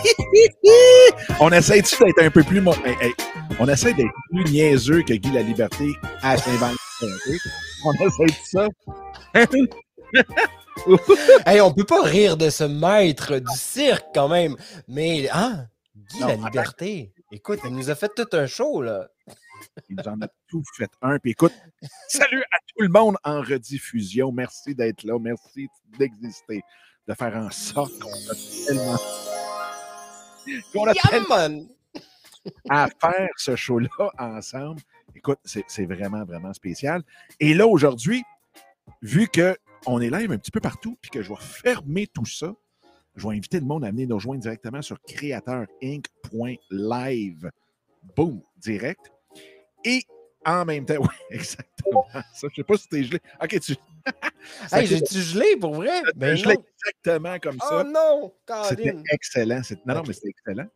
on essaie d'être un peu plus. on essaie d'être plus niaiseux que Guy la Liberté à Saint-Valentin. On essaie de ça. hey, on peut pas rire de ce maître du cirque quand même. Mais, hein, Guy la Liberté, écoute, il nous a fait tout un show, là. Il nous en a tout fait un. Puis écoute, salut à tout le monde en rediffusion. Merci d'être là. Merci d'exister. De faire en sorte qu'on a tellement. Qu'on a tellement à faire ce show-là ensemble. Écoute, c'est vraiment, vraiment spécial. Et là, aujourd'hui, vu qu'on est live un petit peu partout, puis que je vais fermer tout ça, je vais inviter le monde à venir nous rejoindre directement sur createurinc.live. Boom, direct. Et en même temps, oui, exactement. Ça, je ne sais pas si tu es gelé. OK, tu. Hey, j'ai-tu gelé pour vrai? Ben gelé exactement comme ça. Oh non! C'était excellent. Non, non, mais c'était excellent.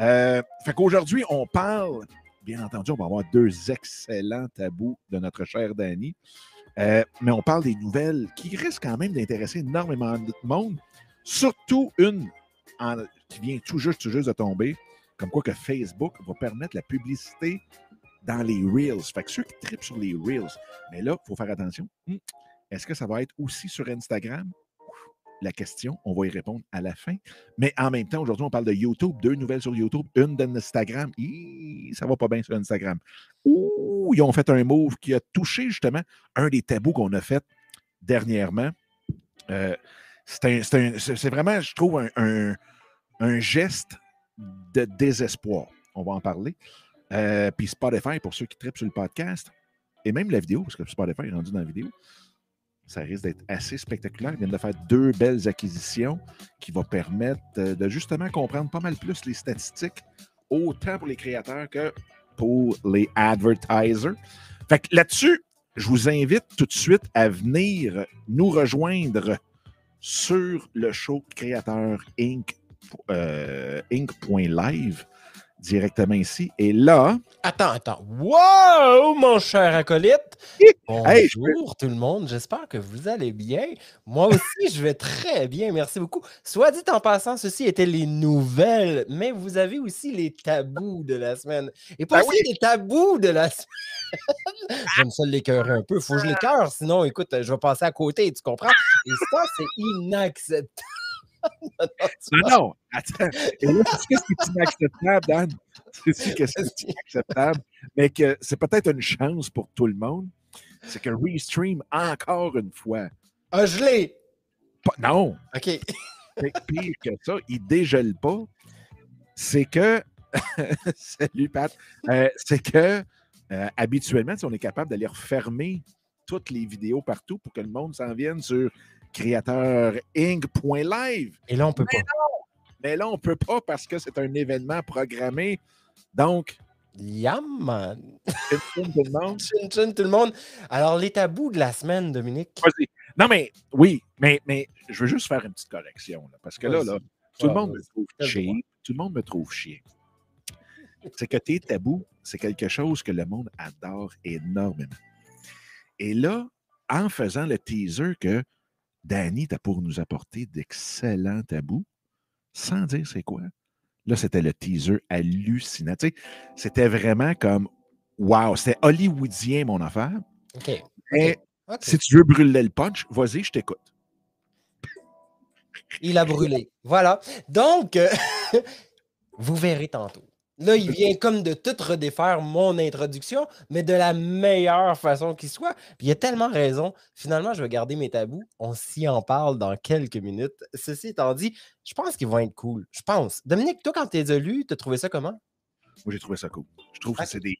Euh, fait qu'aujourd'hui, on parle, bien entendu, on va avoir deux excellents tabous de notre cher Danny. Euh, mais on parle des nouvelles qui risquent quand même d'intéresser énormément de monde. Surtout une qui vient tout juste, tout juste de tomber, comme quoi que Facebook va permettre la publicité dans les Reels. Fait que ceux qui tripent sur les Reels, mais là, il faut faire attention. Est-ce que ça va être aussi sur Instagram? La question, on va y répondre à la fin. Mais en même temps, aujourd'hui, on parle de YouTube, deux nouvelles sur YouTube, une d'Instagram. Ça va pas bien sur Instagram. Ouh, ils ont fait un move qui a touché justement un des tabous qu'on a fait dernièrement. Euh, c'est vraiment, je trouve, un, un, geste de désespoir. On va en parler. Euh, puis Spotify, pour ceux qui tripent sur le podcast, et même la vidéo, parce que Spotify est rendu dans la vidéo, ça risque d'être assez spectaculaire. Ils viennent de faire deux belles acquisitions qui vont permettre de, justement comprendre pas mal plus les statistiques, autant pour les créateurs que pour les advertisers. Fait que là-dessus, je vous invite tout de suite à venir nous rejoindre sur le show Créateur Inc. Euh, Inc.live directement ici. Et là. Attends, attends. Wow, mon cher acolyte! Bonjour tout le monde, j'espère que vous allez bien. Moi aussi, je vais très bien, merci beaucoup. Soit dit en passant, ceci étaient les nouvelles, mais vous avez aussi les tabous de la semaine. Et pas ben les tabous de la semaine. J'aime ça l'écœurer un peu. Faut que je l'écœure, sinon, écoute, je vais passer à côté, tu comprends? Et ça, c'est inacceptable non, non, attends. Et là, qu'est-ce qui est inacceptable, Dan? C'est que c'est inacceptable, mais que c'est peut-être une chance pour tout le monde. C'est que Restream, encore une fois. Ah, je l'ai! Non! OK. C'est pire que ça, il dégèle pas. C'est que. Salut, Pat. Euh, c'est que euh, habituellement, on est capable d'aller refermer toutes les vidéos partout pour que le monde s'en vienne sur créateur Inc.live. Et là, on peut pas. Mais là, on peut pas parce que c'est un événement programmé. Donc. Yaman! tout le monde. tout le monde. Alors, les tabous de la semaine, Dominique? Non, mais oui, mais, mais je veux juste faire une petite correction. parce que là, là, tout le monde me trouve chien. Tout le monde me trouve chien. C'est que tes tabous, c'est quelque chose que le monde adore énormément. Et là, en faisant le teaser que Danny t'as pour nous apporter d'excellents tabous, sans dire c'est quoi. Là, c'était le teaser hallucinant. c'était vraiment comme Wow, c'était hollywoodien, mon affaire. OK. Mais si tu veux brûler le punch, vas-y, je t'écoute. Il a brûlé. Voilà. Donc, euh, vous verrez tantôt. Là, il vient comme de tout redéfaire mon introduction, mais de la meilleure façon qui soit. Puis il a tellement raison. Finalement, je vais garder mes tabous. On s'y en parle dans quelques minutes. Ceci étant dit, je pense qu'ils vont être cool. Je pense. Dominique, toi, quand tu es lu, tu as trouvé ça comment? Moi, j'ai trouvé ça cool. Je trouve que c'est des.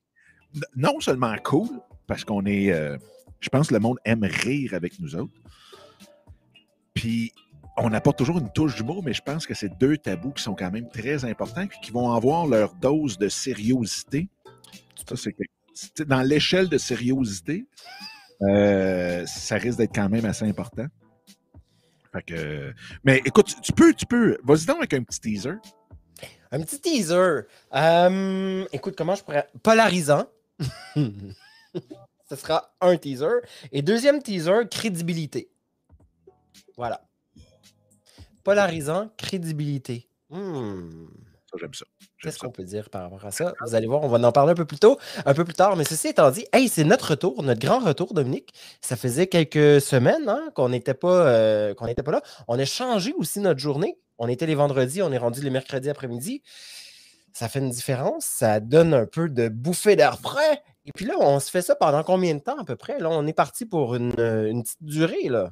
Non seulement cool, parce qu'on est. Euh, je pense que le monde aime rire avec nous autres. Puis on apporte toujours une touche d'humour, mais je pense que c'est deux tabous qui sont quand même très importants et qui vont avoir leur dose de sériosité. Ça, c'est dans l'échelle de sériosité, euh, ça risque d'être quand même assez important. Fait que, mais écoute, tu peux, tu peux. Vas-y donc avec un petit teaser. Un petit teaser. Euh, écoute, comment je pourrais. Polarisant. Ce sera un teaser. Et deuxième teaser, crédibilité. Voilà polarisant, crédibilité. Hmm. J'aime ça. Qu'est-ce qu'on peut dire par rapport à ça? Vous allez voir, on va en parler un peu plus tôt, un peu plus tard. Mais ceci étant dit, hey, c'est notre retour, notre grand retour, Dominique. Ça faisait quelques semaines hein, qu'on n'était pas, euh, n'était pas là. On a changé aussi notre journée. On était les vendredis, on est rendu les mercredis après-midi. Ça fait une différence. Ça donne un peu de bouffée d'air frais. Et puis là, on se fait ça pendant combien de temps à peu près? Là, on est parti pour une, une petite durée. Là.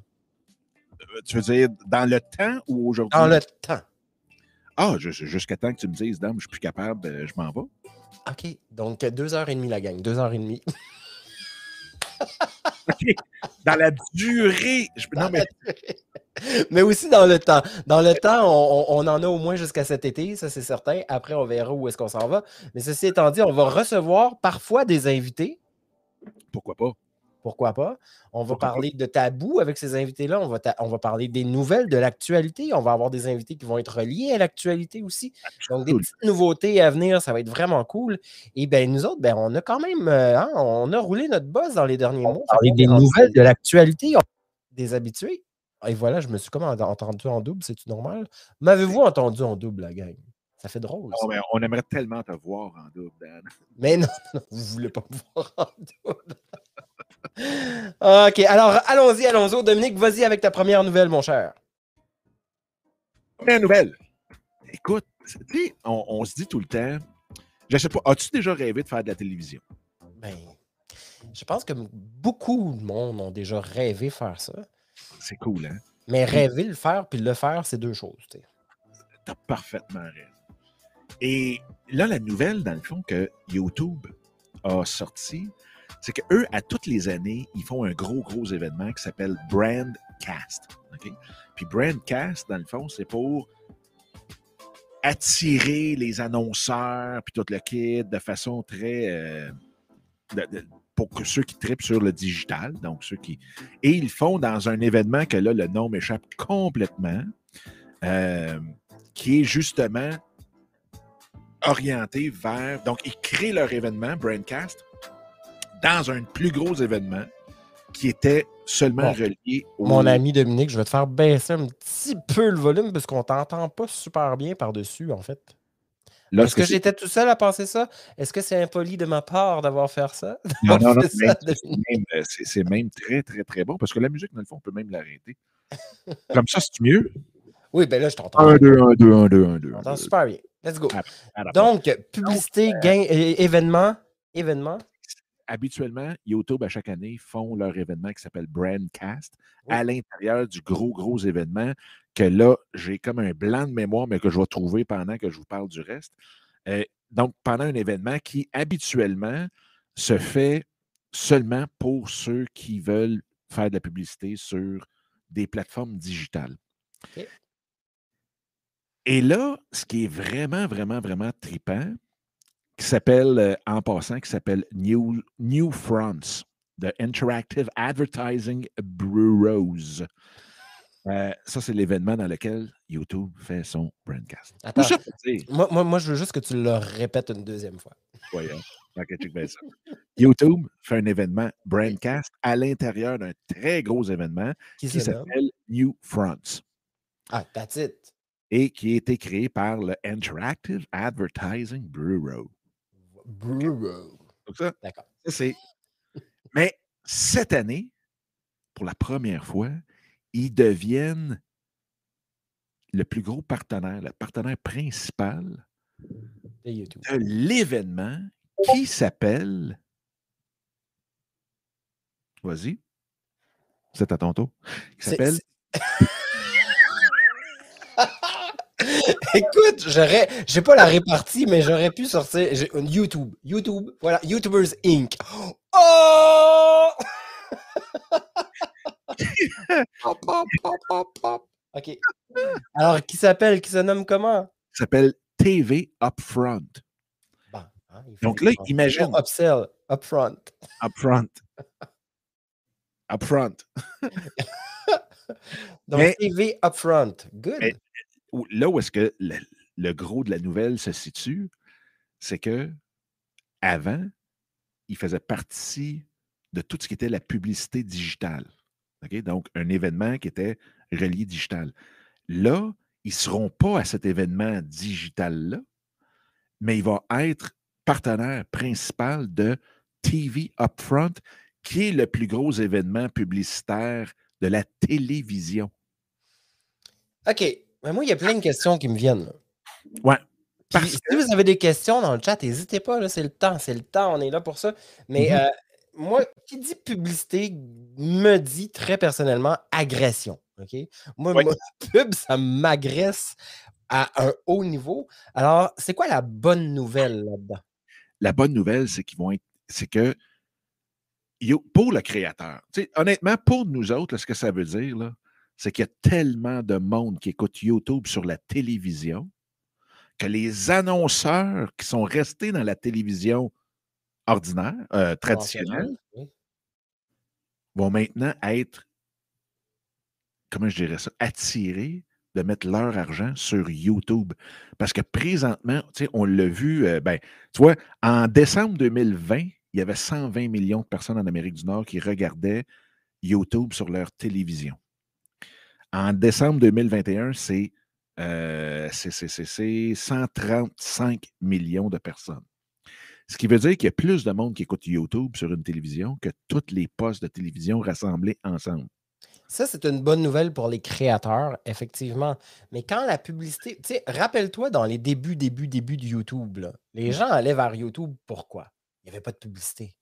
Tu veux dire dans le temps ou aujourd'hui? Dans le temps. Ah, jusqu'à temps que tu me dises, dame, je suis plus capable, euh, je m'en vais. OK. Donc, deux heures et demie, la gang. Deux heures et demie. Dans la durée. je- non, mais Mais aussi dans le temps. Dans le temps, on en a au moins jusqu'à cet été, ça c'est certain. Après, on verra où est-ce qu'on s'en va. Mais ceci étant dit, on va recevoir parfois des invités. pourquoi pas? Pourquoi pas? On va parler de tabou avec ces invités-là. On va, on va parler des nouvelles, de l'actualité. On va avoir des invités qui vont être reliés à l'actualité aussi. Donc, des petites nouveautés à venir, ça va être vraiment cool. Et bien, nous autres, ben, on a quand même euh, hein, on a roulé notre boss dans les derniers mois. Parler des nouvelles, de l'actualité, on- des habitués. Et voilà, je me suis comme en- entendu en double, c'est-tu normal? M'avez-vous entendu en double, la gang? Ça fait drôle. Non, mais on aimerait tellement te voir en double, Dan. Mais non, non, vous voulez pas me voir en double. OK, alors allons-y, allons-y. Dominique, vas-y avec ta première nouvelle, mon cher. Première nouvelle. Écoute, tu sais, on, on se dit tout le temps, je sais pas, as-tu déjà rêvé de faire de la télévision? Ben, je pense que beaucoup de monde ont déjà rêvé faire ça. C'est cool, hein? Mais rêver le faire puis le faire, c'est deux choses. tu sais. T'as parfaitement raison. Et là, la nouvelle, dans le fond, que YouTube a sorti, c'est qu'eux, à toutes les années, ils font un gros, gros événement qui s'appelle Brandcast. Puis Brandcast, dans le fond, c'est pour attirer les annonceurs puis tout le kit de façon très... euh, pour que ceux qui tripent sur le digital, donc ceux qui... Et ils font dans un événement que là, le nom m'échappe complètement, euh, qui est justement orienté vers... Donc, ils créent leur événement, Brandcast, dans un plus gros événement qui était seulement Bon. relié au... Mon ami Dominique, je vais te faire baisser un petit peu le volume parce qu'on t'entend pas super bien par-dessus, en fait. Est-ce que j'étais tout seul à penser ça? Est-ce que c'est impoli de ma part d'avoir fait ça? Non, non, non, c'est même, euh, c'est même très, très, très bon parce que la musique, dans le fond, on peut même l'arrêter. Comme ça, c'est mieux. Oui, ben là, je t'entends. 1, 2, 1, 2, 1, 2, 1, 2. Je t'entends super bien. Let's go. À la Donc, publicité, gain, événement, événement. Habituellement, YouTube, à chaque année, font leur événement qui s'appelle Brandcast Oui. à l'intérieur du gros, gros événement que là, j'ai comme un blanc de mémoire, mais que je vais trouver pendant que je vous parle du reste. Euh, donc, pendant un événement qui, habituellement, se fait seulement pour ceux qui veulent faire de la publicité sur des plateformes digitales. Et là, ce qui est vraiment, vraiment, vraiment tripant, qui s'appelle, euh, en passant, qui s'appelle New, New Fronts, de Interactive Advertising Bureaus. Euh, ça, c'est l'événement dans lequel YouTube fait son brandcast. Attends. Moi, moi, moi, je veux juste que tu le répètes une deuxième fois. ça? YouTube fait un événement brandcast à l'intérieur d'un très gros événement Qui qui s'appelle New Fronts Ah, that's it. et qui a été créé par le Interactive Advertising Bureau. Ça, D'accord. C'est. Mais cette année, pour la première fois, ils deviennent le plus gros partenaire, le partenaire principal De l'événement qui s'appelle. Vas-y. C'est à ton tour. Qui s'appelle. Écoute, j'aurais, j'ai pas la répartie, mais j'aurais pu sortir YouTube. YouTube, voilà, YouTubers Inc. Oh! Pop, pop, pop. OK. Alors, qui s'appelle, qui se nomme comment? Qui s'appelle TV Upfront. Bon, hein, il Donc là, imagine. Upsell, upfront. Upfront. Upfront. Donc, Mais- TV upfront. Good. Mais- là où est-ce que le, gros de la nouvelle se situe, c'est que avant, il faisait partie de tout ce qui était la publicité digitale. Donc, un événement qui était relié digital. Là, ils ne seront pas à cet événement digital-là, mais il va être partenaire principal de TV Upfront, qui est le plus gros événement publicitaire de la télévision. OK. Mais moi, il y a plein de questions qui me viennent. Ouais. si vous avez des questions dans le chat, n'hésitez pas, c'est le temps, c'est le temps, on est là pour ça. Mais mm-hmm. euh, moi, qui dit publicité me dit très personnellement agression. OK? Moi, pub, ça m'agresse à un haut niveau. Alors, c'est quoi la bonne nouvelle là-dedans? La bonne nouvelle, c'est qu'ils vont être. C'est que pour le créateur, honnêtement, pour nous autres, ce que ça veut dire, c'est qu'il y a tellement de monde qui écoute YouTube sur la télévision que les annonceurs qui sont restés dans la télévision ordinaire, euh, traditionnelle, vont maintenant être, comment je dirais ça, attirés de mettre leur argent sur YouTube. Parce que présentement, on l'a vu, euh, ben, tu vois, en décembre 2020, il y avait 120 millions de personnes en Amérique du Nord qui regardaient YouTube sur leur télévision. En décembre 2021, c'est euh, 135 millions de personnes. Ce qui veut dire qu'il y a plus de monde qui écoute YouTube sur une télévision que toutes les postes de télévision rassemblés ensemble. Ça, c'est une bonne nouvelle pour les créateurs, effectivement. Mais quand la publicité, tu sais, rappelle-toi dans les débuts, débuts, débuts de YouTube, les gens allaient vers YouTube pourquoi? Il n'y avait pas de publicité.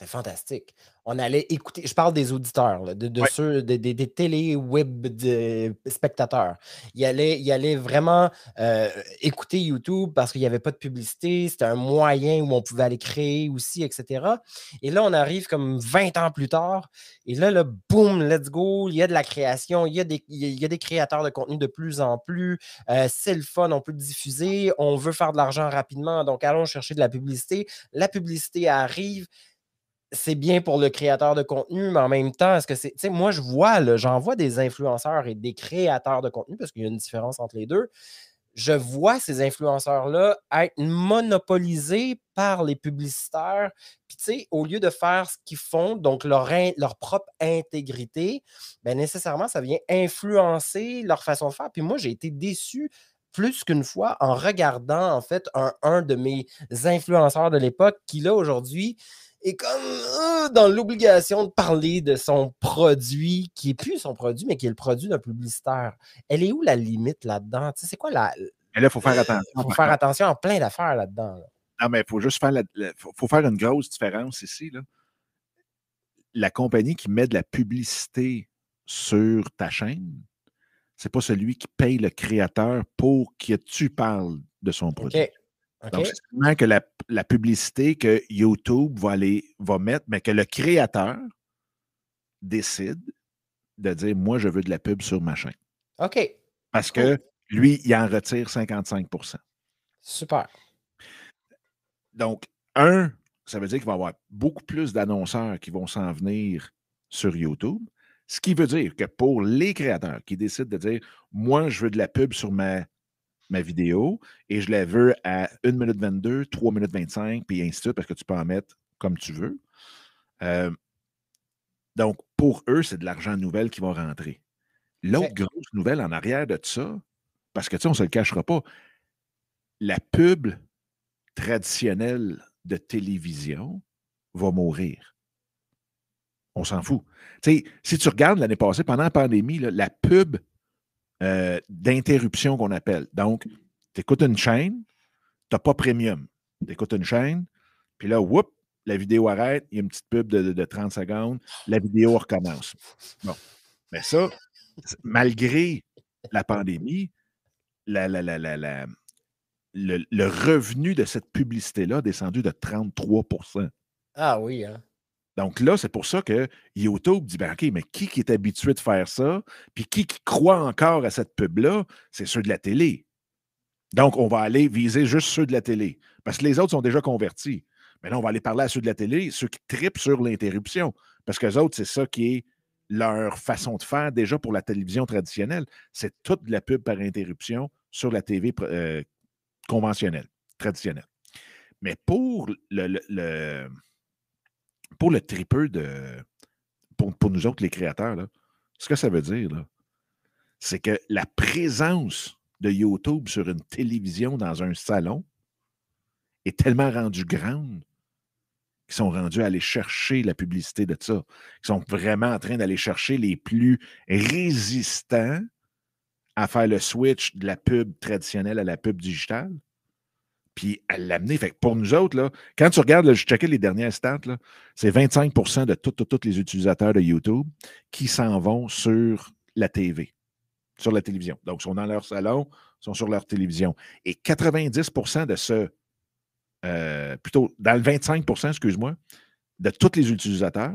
C'était fantastique. On allait écouter, je parle des auditeurs, de, ceux, des télé-web spectateurs. Il allait, il allait vraiment euh, écouter YouTube parce qu'il n'y avait pas de publicité. C'était un moyen où on pouvait aller créer aussi, etc. Et là, on arrive comme 20 ans plus tard. Et là, le boom, let's go. Il y a de la création. Il y a des, il y a des créateurs de contenu de plus en plus. Euh, c'est le fun. On peut le diffuser. On veut faire de l'argent rapidement. Donc, allons chercher de la publicité. La publicité arrive c'est bien pour le créateur de contenu, mais en même temps, est-ce que c'est. Tu sais, moi, je vois, j'en vois des influenceurs et des créateurs de contenu, parce qu'il y a une différence entre les deux. Je vois ces influenceurs-là être monopolisés par les publicitaires. Puis, tu sais, au lieu de faire ce qu'ils font, donc leur, propre intégrité, bien, nécessairement, ça vient influencer leur façon de faire. Puis moi, j'ai été déçu plus qu'une fois en regardant, en fait, un, un de mes influenceurs de l'époque qui, là, aujourd'hui, est comme euh, dans l'obligation de parler de son produit, qui n'est plus son produit, mais qui est le produit d'un publicitaire. Elle est où la limite là-dedans? c'est quoi la. là, il faut faire attention. Il faut faire attention à plein d'affaires là-dedans. Non, mais il faut juste faire, faut, faire une grosse différence ici. Là. La compagnie qui met de la publicité sur ta chaîne, c'est pas celui qui paye le créateur pour que tu parles de son produit. Donc, c'est seulement que la, publicité que YouTube va, aller, va mettre, mais que le créateur décide de dire Moi, je veux de la pub sur ma chaîne. OK. Parce que lui, il en retire 55% Super. Donc, un, ça veut dire qu'il va y avoir beaucoup plus d'annonceurs qui vont s'en venir sur YouTube. Ce qui veut dire que pour les créateurs qui décident de dire Moi, je veux de la pub sur ma ma vidéo et je la veux à 1 minute 22, 3 minutes 25, puis ainsi de suite, parce que tu peux en mettre comme tu veux. Euh, donc, pour eux, c'est de l'argent nouvelle qui va rentrer. L'autre grosse nouvelle en arrière de ça, parce que tu sais, on ne se le cachera pas, la pub traditionnelle de télévision va mourir. On s'en fout. Tu sais, si tu regardes l'année passée, pendant la pandémie, la pub euh, d'interruption qu'on appelle. Donc, tu écoutes une chaîne, tu n'as pas premium. Tu écoutes une chaîne, puis là, whoop, la vidéo arrête, il y a une petite pub de, 30 secondes, la vidéo recommence. Bon. Mais ça, malgré la pandémie, la, le, le, revenu de cette publicité-là a descendu de 33% Ah oui, hein? Donc là, c'est pour ça que YouTube dit ben, OK, mais qui, qui est habitué de faire ça? Puis qui, qui croit encore à cette pub-là? C'est ceux de la télé. Donc, on va aller viser juste ceux de la télé. Parce que les autres sont déjà convertis. Mais là, on va aller parler à ceux de la télé, ceux qui tripent sur l'interruption. Parce que les autres, c'est ça qui est leur façon de faire déjà pour la télévision traditionnelle. C'est toute la pub par interruption sur la TV euh, conventionnelle, traditionnelle. Mais pour le pour le tripeux de. Pour, nous autres, les créateurs, là, ce que ça veut dire, c'est que la présence de YouTube sur une télévision dans un salon est tellement rendue grande qu'ils sont rendus à aller chercher la publicité de ça. Ils sont vraiment en train d'aller chercher les plus résistants à faire le switch de la pub traditionnelle à la pub digitale puis à l'amener. Fait pour nous autres, là, quand tu regardes, je checkais les dernières stats, c'est 25% de tous les utilisateurs de YouTube qui s'en vont sur la TV, sur la télévision. Donc, ils sont dans leur salon, ils sont sur leur télévision. Et 90% de ce, euh, plutôt dans le 25% excuse-moi, de tous les utilisateurs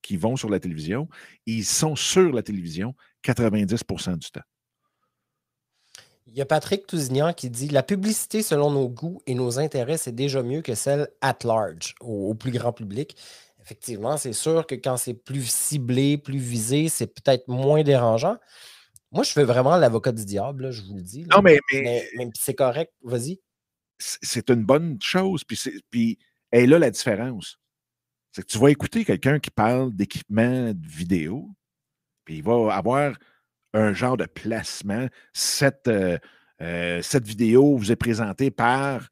qui vont sur la télévision, ils sont sur la télévision 90% du temps. Il y a Patrick Tousignan qui dit La publicité selon nos goûts et nos intérêts, c'est déjà mieux que celle at large, au, plus grand public. Effectivement, c'est sûr que quand c'est plus ciblé, plus visé, c'est peut-être moins dérangeant. Moi, je fais vraiment l'avocat du diable, je vous le dis. Non, mais, mais, c'est correct. Vas-y. C'est une bonne chose. Puis, puis elle là la différence. C'est que tu vas écouter quelqu'un qui parle d'équipement de vidéo, puis il va avoir un genre de placement. Cette, euh, euh, cette vidéo vous est présentée par,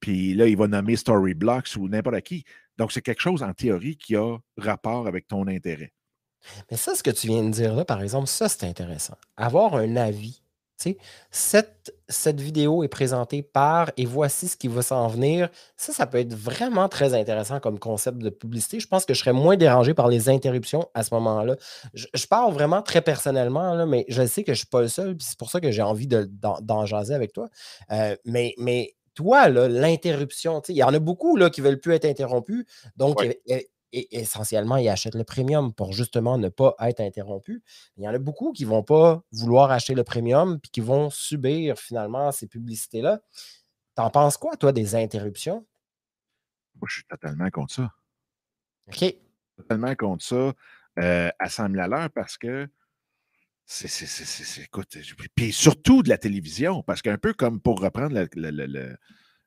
puis là, il va nommer Storyblocks ou n'importe qui. Donc, c'est quelque chose en théorie qui a rapport avec ton intérêt. Mais ça, ce que tu viens de dire là, par exemple, ça, c'est intéressant. Avoir un avis cette, cette vidéo est présentée par et voici ce qui va s'en venir. Ça, ça peut être vraiment très intéressant comme concept de publicité. Je pense que je serais moins dérangé par les interruptions à ce moment-là. Je, parle vraiment très personnellement, là, mais je sais que je ne suis pas le seul, c'est pour ça que j'ai envie d'en jaser avec toi. Euh, mais, mais toi, l'interruption, il y en a beaucoup là, qui ne veulent plus être interrompus. Donc, et essentiellement, ils achètent le premium pour justement ne pas être interrompus. Il y en a beaucoup qui ne vont pas vouloir acheter le premium puis qui vont subir finalement ces publicités-là. T'en penses quoi, toi, des interruptions? Moi, je suis totalement contre ça. OK. Totalement contre ça euh, à 100 000 à l'heure parce que c'est, écoute, puis surtout de la télévision, parce qu'un peu comme pour reprendre le,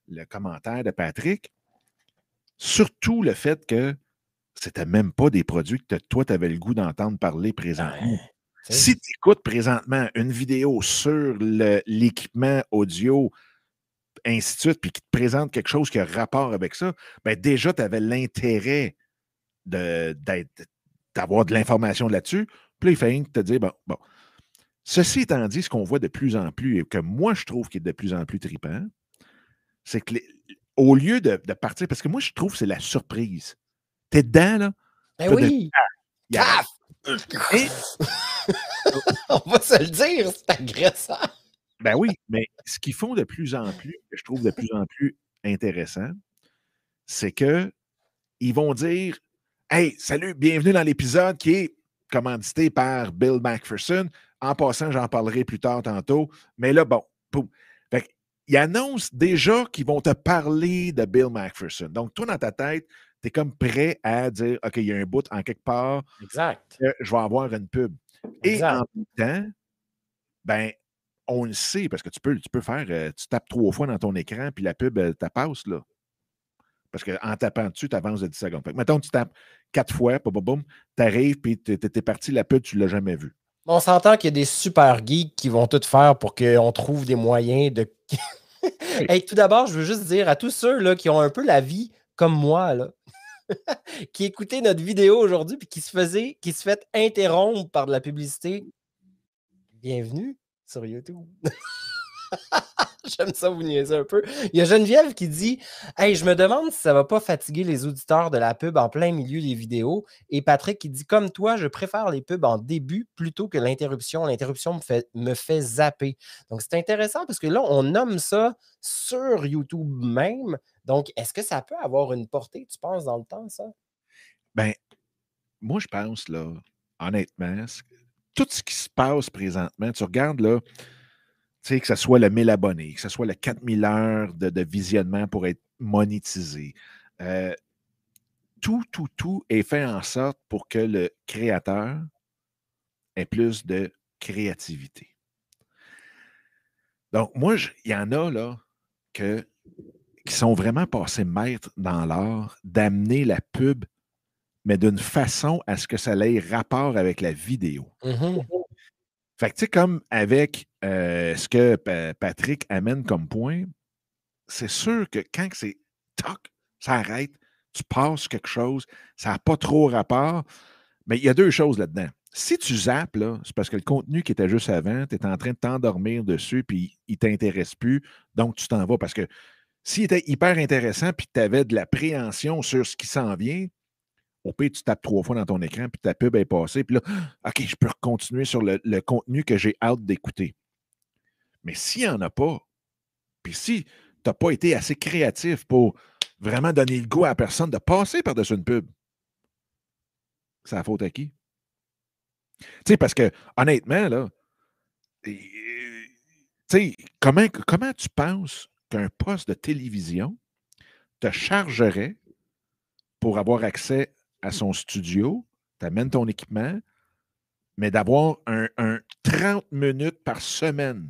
le commentaire de Patrick, surtout le fait que c'était même pas des produits que toi, tu avais le goût d'entendre parler présentement. si tu écoutes présentement une vidéo sur l'équipement audio, ainsi de suite, puis qui te présente quelque chose qui a rapport avec ça, ben déjà, tu avais l'intérêt d'avoir de l'information là-dessus. Puis il fait te dire, bon, bon. Ceci étant dit, ce qu'on voit de plus en plus, et que moi, je trouve qui est de plus en plus tripant, c'est que au lieu de, de, partir, parce que moi, je trouve que c'est la surprise. T'es dedans, là? Ben oui. On va se le dire, c'est agressant. Ben oui, mais ce qu'ils font de plus en plus, que je trouve de plus en plus intéressant, c'est que ils vont dire Hey, salut, bienvenue dans l'épisode qui est commandité par Bill McPherson. En passant, j'en parlerai plus tard tantôt. Mais là, bon, poum. Fait ils annoncent déjà qu'ils vont te parler de Bill McPherson. Donc, toi, dans ta tête, tu es comme prêt à dire OK, il y a un bout en quelque part. Exact. je vais avoir une pub. Et en même temps, ben, on le sait parce que tu peux, tu peux faire, euh, tu tapes trois fois dans ton écran, puis la pub, elle, passe là. Parce qu'en tapant dessus, tu avances de 10 secondes. Fait que, tu tapes quatre fois, boum, boum, tu arrives, puis tu es, parti, la pub, tu ne l'as jamais vue. On s'entend qu'il y a des super geeks qui vont tout faire pour qu'on trouve des moyens de. hey, tout d'abord, je veux juste dire à tous ceux là, qui ont un peu la vie comme moi, là, qui écoutait notre vidéo aujourd'hui puis qui se faisait, qui se fait interrompre par de la publicité. Bienvenue sur YouTube. J'aime ça vous niaiser un peu. Il y a Geneviève qui dit Hey, je me demande si ça va pas fatiguer les auditeurs de la pub en plein milieu des vidéos. Et Patrick qui dit Comme toi, je préfère les pubs en début plutôt que l'interruption. L'interruption me fait, me fait zapper. Donc, c'est intéressant parce que là, on nomme ça sur YouTube même. Donc, est-ce que ça peut avoir une portée, tu penses, dans le temps, ça? Ben, moi, je pense, là, honnêtement, tout ce qui se passe présentement, tu regardes, là, tu sais, que ce soit le 1000 abonnés, que ce soit le 4000 heures de, visionnement pour être monétisé. Euh, tout, tout, tout est fait en sorte pour que le créateur ait plus de créativité. Donc, moi, il y en a là que, qui sont vraiment passés maîtres dans l'art d'amener la pub, mais d'une façon à ce que ça ait rapport avec la vidéo. Mmh Fait que, tu sais, comme avec euh, ce que Patrick amène comme point, c'est sûr que quand c'est toc, ça arrête, tu passes quelque chose, ça n'a pas trop rapport. Mais il y a deux choses là-dedans. Si tu zappes, c'est parce que le contenu qui était juste avant, tu es en train de t'endormir dessus, puis il ne t'intéresse plus, donc tu t'en vas. Parce que s'il était hyper intéressant, puis tu avais de l'appréhension sur ce qui s'en vient, au pire, tu tapes trois fois dans ton écran, puis ta pub est passée, puis là, OK, je peux continuer sur le, contenu que j'ai hâte d'écouter. Mais s'il n'y en a pas, puis si tu n'as pas été assez créatif pour vraiment donner le goût à la personne de passer par-dessus une pub, c'est la faute à qui? Tu sais, parce que, honnêtement, là, tu sais, comment, comment tu penses qu'un poste de télévision te chargerait pour avoir accès à son studio, tu amènes ton équipement, mais d'avoir un, un 30 minutes par semaine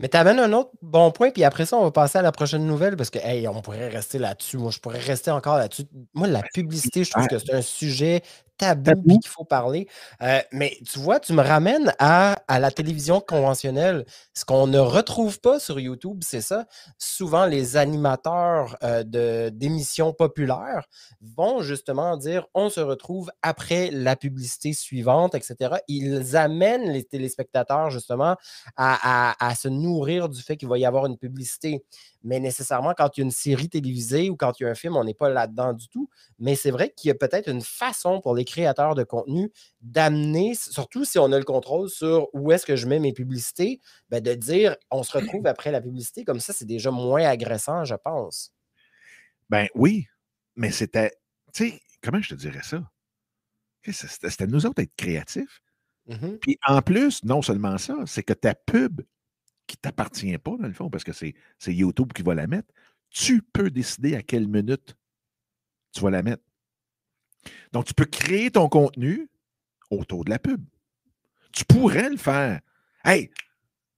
mais tu amènes un autre bon point, puis après ça, on va passer à la prochaine nouvelle parce que, hey, on pourrait rester là-dessus. Moi, je pourrais rester encore là-dessus. Moi, la publicité, je trouve que c'est un sujet tabou, qu'il faut parler. Euh, mais tu vois, tu me ramènes à, la télévision conventionnelle. Ce qu'on ne retrouve pas sur YouTube, c'est ça. Souvent, les animateurs euh, d'émissions populaires vont justement dire on se retrouve après la publicité suivante, etc. Ils amènent les téléspectateurs justement à, à se nourrir du fait qu'il va y avoir une publicité mais nécessairement, quand il y a une série télévisée ou quand il y a un film, on n'est pas là-dedans du tout. Mais c'est vrai qu'il y a peut-être une façon pour les créateurs de contenu d'amener, surtout si on a le contrôle sur où est-ce que je mets mes publicités, ben de dire on se retrouve après la publicité. Comme ça, c'est déjà moins agressant, je pense. Ben oui, mais c'était. Tu sais, comment je te dirais ça? C'était nous autres être créatifs. Mmh Puis en plus, non seulement ça, c'est que ta pub qui ne t'appartient pas, dans le fond, parce que c'est YouTube qui va la mettre, tu peux décider à quelle minute tu vas la mettre. Donc, tu peux créer ton contenu autour de la pub. Tu pourrais le faire. Hey,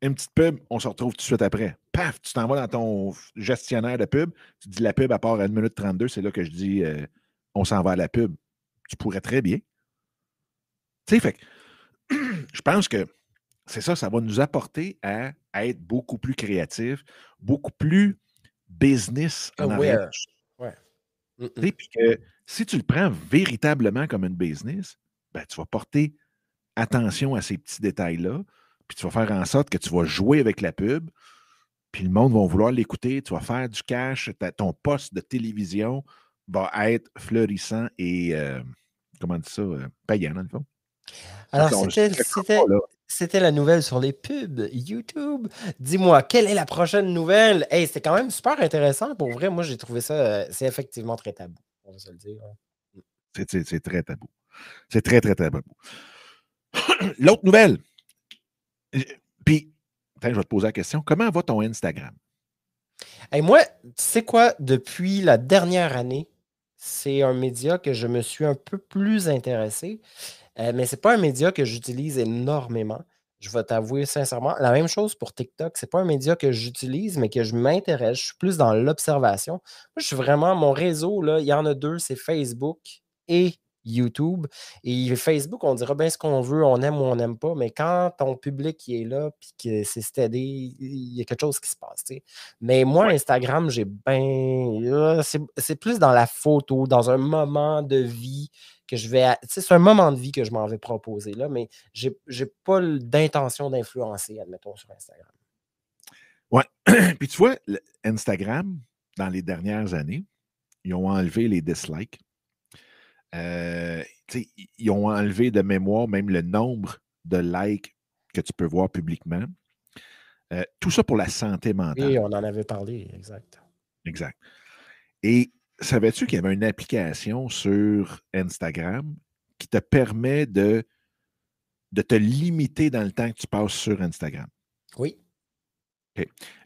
une petite pub, on se retrouve tout de suite après. Paf, tu t'en vas dans ton gestionnaire de pub, tu dis la pub à part à 1 minute 32, c'est là que je dis euh, on s'en va à la pub. Tu pourrais très bien. Tu sais, fait je pense que c'est ça, ça va nous apporter à, être beaucoup plus créatifs, beaucoup plus business en arrière. Ouais. Puis que si tu le prends véritablement comme une business, ben, tu vas porter attention à ces petits détails-là, puis tu vas faire en sorte que tu vas jouer avec la pub, puis le monde va vouloir l'écouter, tu vas faire du cash, ton poste de télévision va être fleurissant et, euh, comment dire ça, euh, payant dans le fond. Alors, c'était c'était la nouvelle sur les pubs YouTube. Dis-moi, quelle est la prochaine nouvelle? Hey, c'était quand même super intéressant. Pour vrai, moi, j'ai trouvé ça, euh, c'est effectivement très tabou. On va se le dire. Hein. C'est très tabou. C'est très, très, très tabou. L'autre nouvelle. Puis, je vais te poser la question. Comment va ton Instagram? Hey, moi, tu sais quoi? Depuis la dernière année, c'est un média que je me suis un peu plus intéressé. Euh, mais ce n'est pas un média que j'utilise énormément. Je vais t'avouer sincèrement. La même chose pour TikTok. Ce n'est pas un média que j'utilise, mais que je m'intéresse. Je suis plus dans l'observation. Moi, je suis vraiment. Mon réseau, là, il y en a deux, c'est Facebook et YouTube. Et Facebook, on dira bien ce qu'on veut, on aime ou on n'aime pas, mais quand ton public est là, puis que c'est steady, il y a quelque chose qui se passe. Mais moi, Instagram, j'ai bien. C'est plus dans la photo, dans un moment de vie que je vais. C'est un moment de vie que je m'en vais proposer là, mais je n'ai pas d'intention d'influencer, admettons, sur Instagram. Ouais. Puis tu vois, Instagram, dans les dernières années, ils ont enlevé les dislikes. Euh, ils ont enlevé de mémoire même le nombre de likes que tu peux voir publiquement. Euh, tout ça pour la santé mentale. Oui, on en avait parlé, exact. Exact. Et savais-tu qu'il y avait une application sur Instagram qui te permet de, de te limiter dans le temps que tu passes sur Instagram? Oui.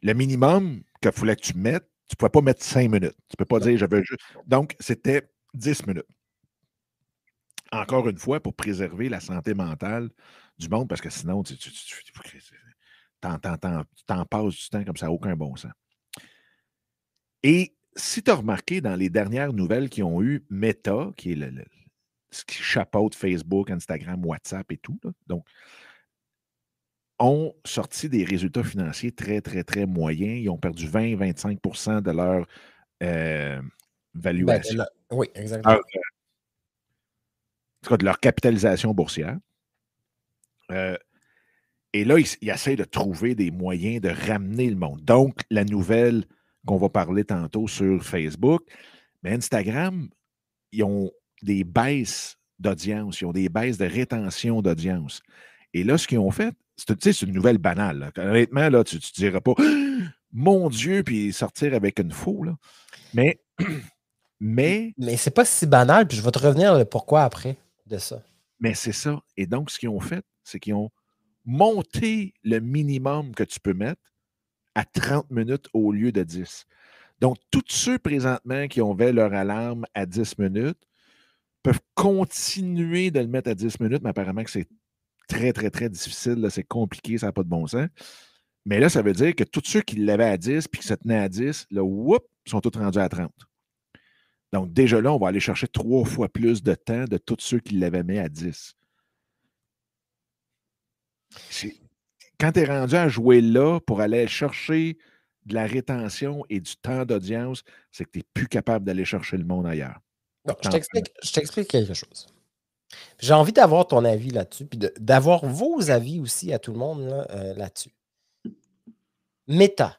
Le minimum qu'il fallait que tu mettes, tu ne pouvais pas mettre cinq minutes. Tu ne peux pas dire je veux juste. Donc, c'était 10 minutes encore une fois, pour préserver la santé mentale du monde, parce que sinon, tu, t'en, passes du temps comme ça, aucun bon sens. Et si tu as remarqué dans les dernières nouvelles qui ont eu Meta, qui est le, ce qui chapeaute Facebook, Instagram, WhatsApp et tout, donc ont sorti des résultats financiers très, très, très moyens. Ils ont perdu 20-25% de leur euh, ben, valuation. oui, exactement. cas, de leur capitalisation boursière. Euh, et là, ils, essaient de trouver des moyens de ramener le monde. Donc, la nouvelle qu'on va parler tantôt sur Facebook, mais Instagram, ils ont des baisses d'audience, ils ont des baisses de rétention d'audience. Et là, ce qu'ils ont fait, c'est une nouvelle banale. Honnêtement, là, tu ne diras pas Mon Dieu, puis sortir avec une faux. Là. Mais. Mais. Mais c'est pas si banal, puis je vais te revenir le pourquoi après de ça. Mais c'est ça. Et donc, ce qu'ils ont fait, c'est qu'ils ont monté le minimum que tu peux mettre à 30 minutes au lieu de 10. Donc, tous ceux présentement qui ont fait leur alarme à 10 minutes peuvent continuer de le mettre à 10 minutes, mais apparemment que c'est très, très, très difficile. C'est compliqué, ça n'a pas de bon sens. Mais là, ça veut dire que tous ceux qui l'avaient à 10 puis qui se tenaient à 10, là, whoop, sont tous rendus à 30. Donc, déjà là, on va aller chercher trois fois plus de temps de tous ceux qui l'avaient mis à 10. Quand tu es rendu à jouer là pour aller chercher de la rétention et du temps d'audience, c'est que tu n'es plus capable d'aller chercher le monde ailleurs. je t'explique quelque chose. J'ai envie d'avoir ton avis là-dessus, puis d'avoir vos avis aussi à tout le monde euh, là-dessus. Meta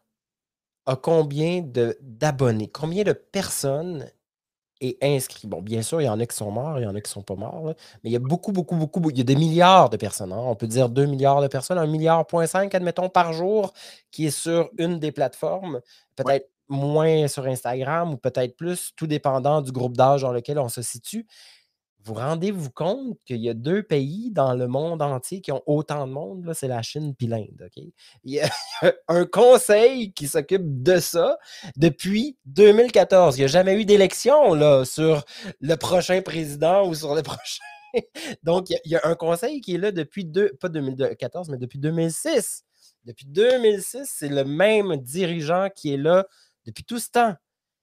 a combien d'abonnés, combien de personnes est inscrit. Bon, bien sûr, il y en a qui sont morts, il y en a qui ne sont pas morts, mais il y a beaucoup, beaucoup, beaucoup, il y a des milliards de personnes. Hein. On peut dire 2 milliards de personnes, 1 milliard, point 5, admettons, par jour, qui est sur une des plateformes. Peut-être moins sur Instagram ou peut-être plus, tout dépendant du groupe d'âge dans lequel on se situe. Vous rendez-vous compte qu'il y a deux pays dans le monde entier qui ont autant de monde, c'est la Chine et l'Inde. Il y a un conseil qui s'occupe de ça depuis 2014. Il n'y a jamais eu d'élection sur le prochain président ou sur le prochain. Donc, il y, a un conseil qui est là depuis deux, pas 2014, mais depuis 2006. Depuis 2006, c'est le même dirigeant qui est là depuis tout ce temps.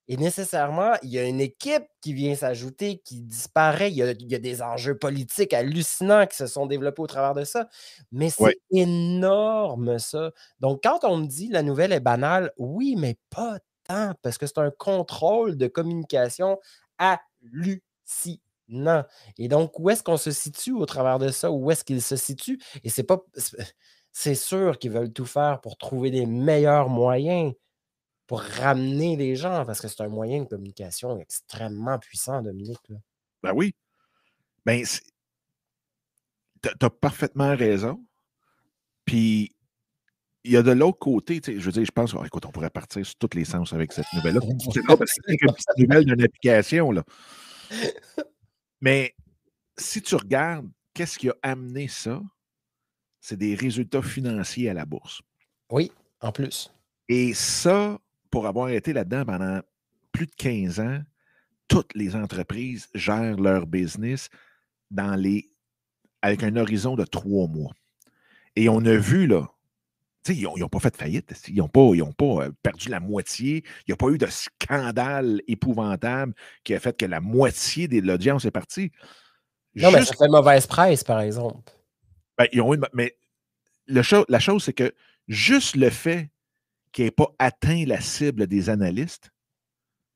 Et nécessairement, il y a une équipe qui vient s'ajouter, qui disparaît. Il y, a, des enjeux politiques hallucinants qui se sont développés au travers de ça. Mais c'est énorme, ça. Donc, quand on me dit la nouvelle est banale, oui, mais pas tant, parce que c'est un contrôle de communication hallucinant. Et donc, où est-ce qu'on se situe au travers de ça? Où est-ce qu'il se situe? Et c'est pas. C'est sûr qu'ils veulent tout faire pour trouver des meilleurs moyens pour ramener les gens, parce que c'est un moyen de communication extrêmement puissant, Dominique. Ben oui. Ben, tu as, parfaitement raison. Puis, il y a de l'autre côté, je veux dire, je pense, oh, écoute, on pourrait partir sur tous les sens avec cette nouvelle-là. C'est une petite nouvelle d'une application, là. Mais si tu regardes, qu'est-ce qui a amené ça? C'est des résultats financiers à la bourse. Oui, en plus. Et ça, pour avoir été là-dedans pendant plus de 15 ans, toutes les entreprises gèrent leur business dans les, avec un horizon de trois mois. Et on a vu, là, ils n'ont pas fait faillite, ils n'ont pas, pas euh, perdu la moitié, il n'y a pas eu de scandale épouvantable qui a fait que la moitié de l'audience est partie. Non, mais ça fait mauvaise presse, par exemple. Ben, ils ont mais le la chose, c'est que juste le fait qui n'aient pas atteint la cible des analystes,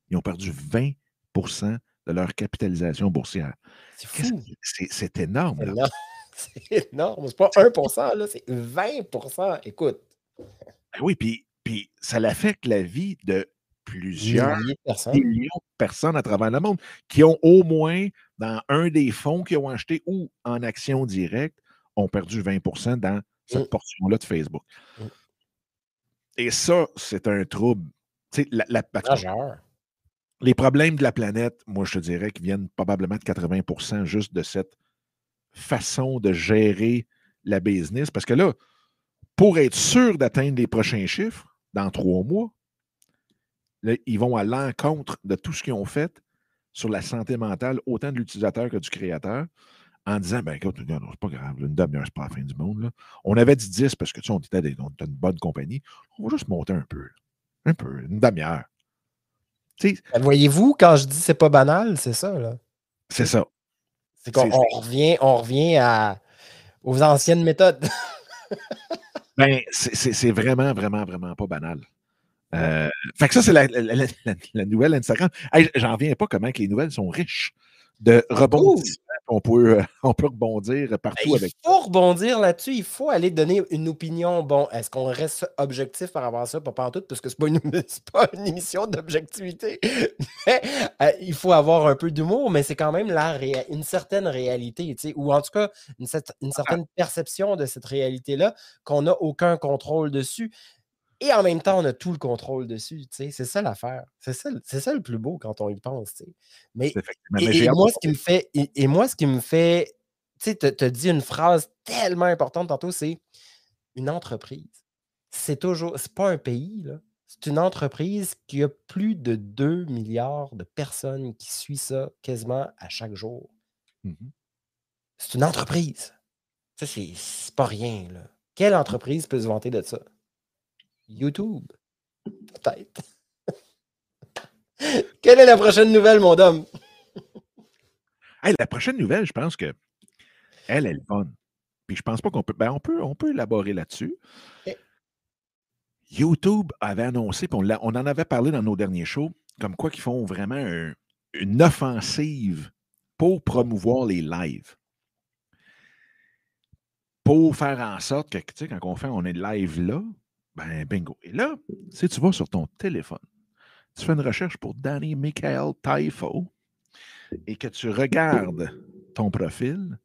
ils ont perdu 20% de leur capitalisation boursière. C'est énorme. C'est énorme. C'est pas 1 là, c'est 20% Écoute. Ben oui, puis, puis ça l'affecte la vie de plusieurs millions de personnes à travers le monde qui ont au moins, dans un des fonds qu'ils ont acheté ou en action directe, ont perdu 20% dans cette mmh. portion-là de Facebook. Mmh. Et ça, c'est un trouble. La, la, les problèmes de la planète, moi, je te dirais qu'ils viennent probablement de 80% juste de cette façon de gérer la business. Parce que là, pour être sûr d'atteindre les prochains chiffres dans trois mois, ils vont à l'encontre de tout ce qu'ils ont fait sur la santé mentale, autant de l'utilisateur que du créateur en disant ben écoute, c'est pas grave, une demi-heure, c'est pas la fin du monde. On avait dit 10 parce que tu sais, on était, une bonne compagnie. On va juste monter un peu. Un peu, une demi-heure. Ben, voyez-vous, quand je dis c'est pas banal, c'est ça. là. C'est ça. C'est qu'on revient, on revient à, aux anciennes méthodes. Ben, c'est vraiment, vraiment, vraiment pas banal. Euh, fait que ça, c'est la, nouvelle Instagram. J'en viens pas comment que les nouvelles sont riches de rebondissement. On peut, euh, on peut rebondir partout ben, avec. Il faut rebondir là-dessus. Il faut aller donner une opinion. Bon, est-ce qu'on reste objectif par rapport à ça? Pas partout, parce que ce n'est pas, une émission d'objectivité. Euh, il faut avoir un peu d'humour, mais c'est quand même la une certaine réalité, ou en tout cas une, une certaine perception de cette réalité-là qu'on n'a aucun contrôle dessus. Et en même temps, on a tout le contrôle dessus. C'est ça l'affaire. C'est ça, ça, le plus beau quand on y pense. Mais, et, moi, ce qui me fait, et, moi, ce qui me fait, tu sais, te, dit une phrase tellement importante tantôt, c'est une entreprise. C'est toujours, c'est pas un pays, là. C'est une entreprise qui a plus de 2 milliards de personnes qui suivent ça quasiment à chaque jour. Mmh c'est une entreprise. Ça, c'est pas rien, là. Quelle entreprise peut se vanter de ça? YouTube. Peut-être. Quelle est la prochaine nouvelle, mon homme? la prochaine nouvelle, je pense que elle, est bonne. Puis je pense pas qu'on peut. Ben, on peut, on peut élaborer là-dessus. YouTube avait annoncé, puis on, on, en avait parlé dans nos derniers shows, comme quoi qu'ils font vraiment une offensive pour promouvoir les lives. Pour faire en sorte que, tu sais, quand on fait, on est live là, ben, bingo. Et là, si tu vas sur ton téléphone, tu fais une recherche pour Danny Michael Taifo et que tu regardes ton profil,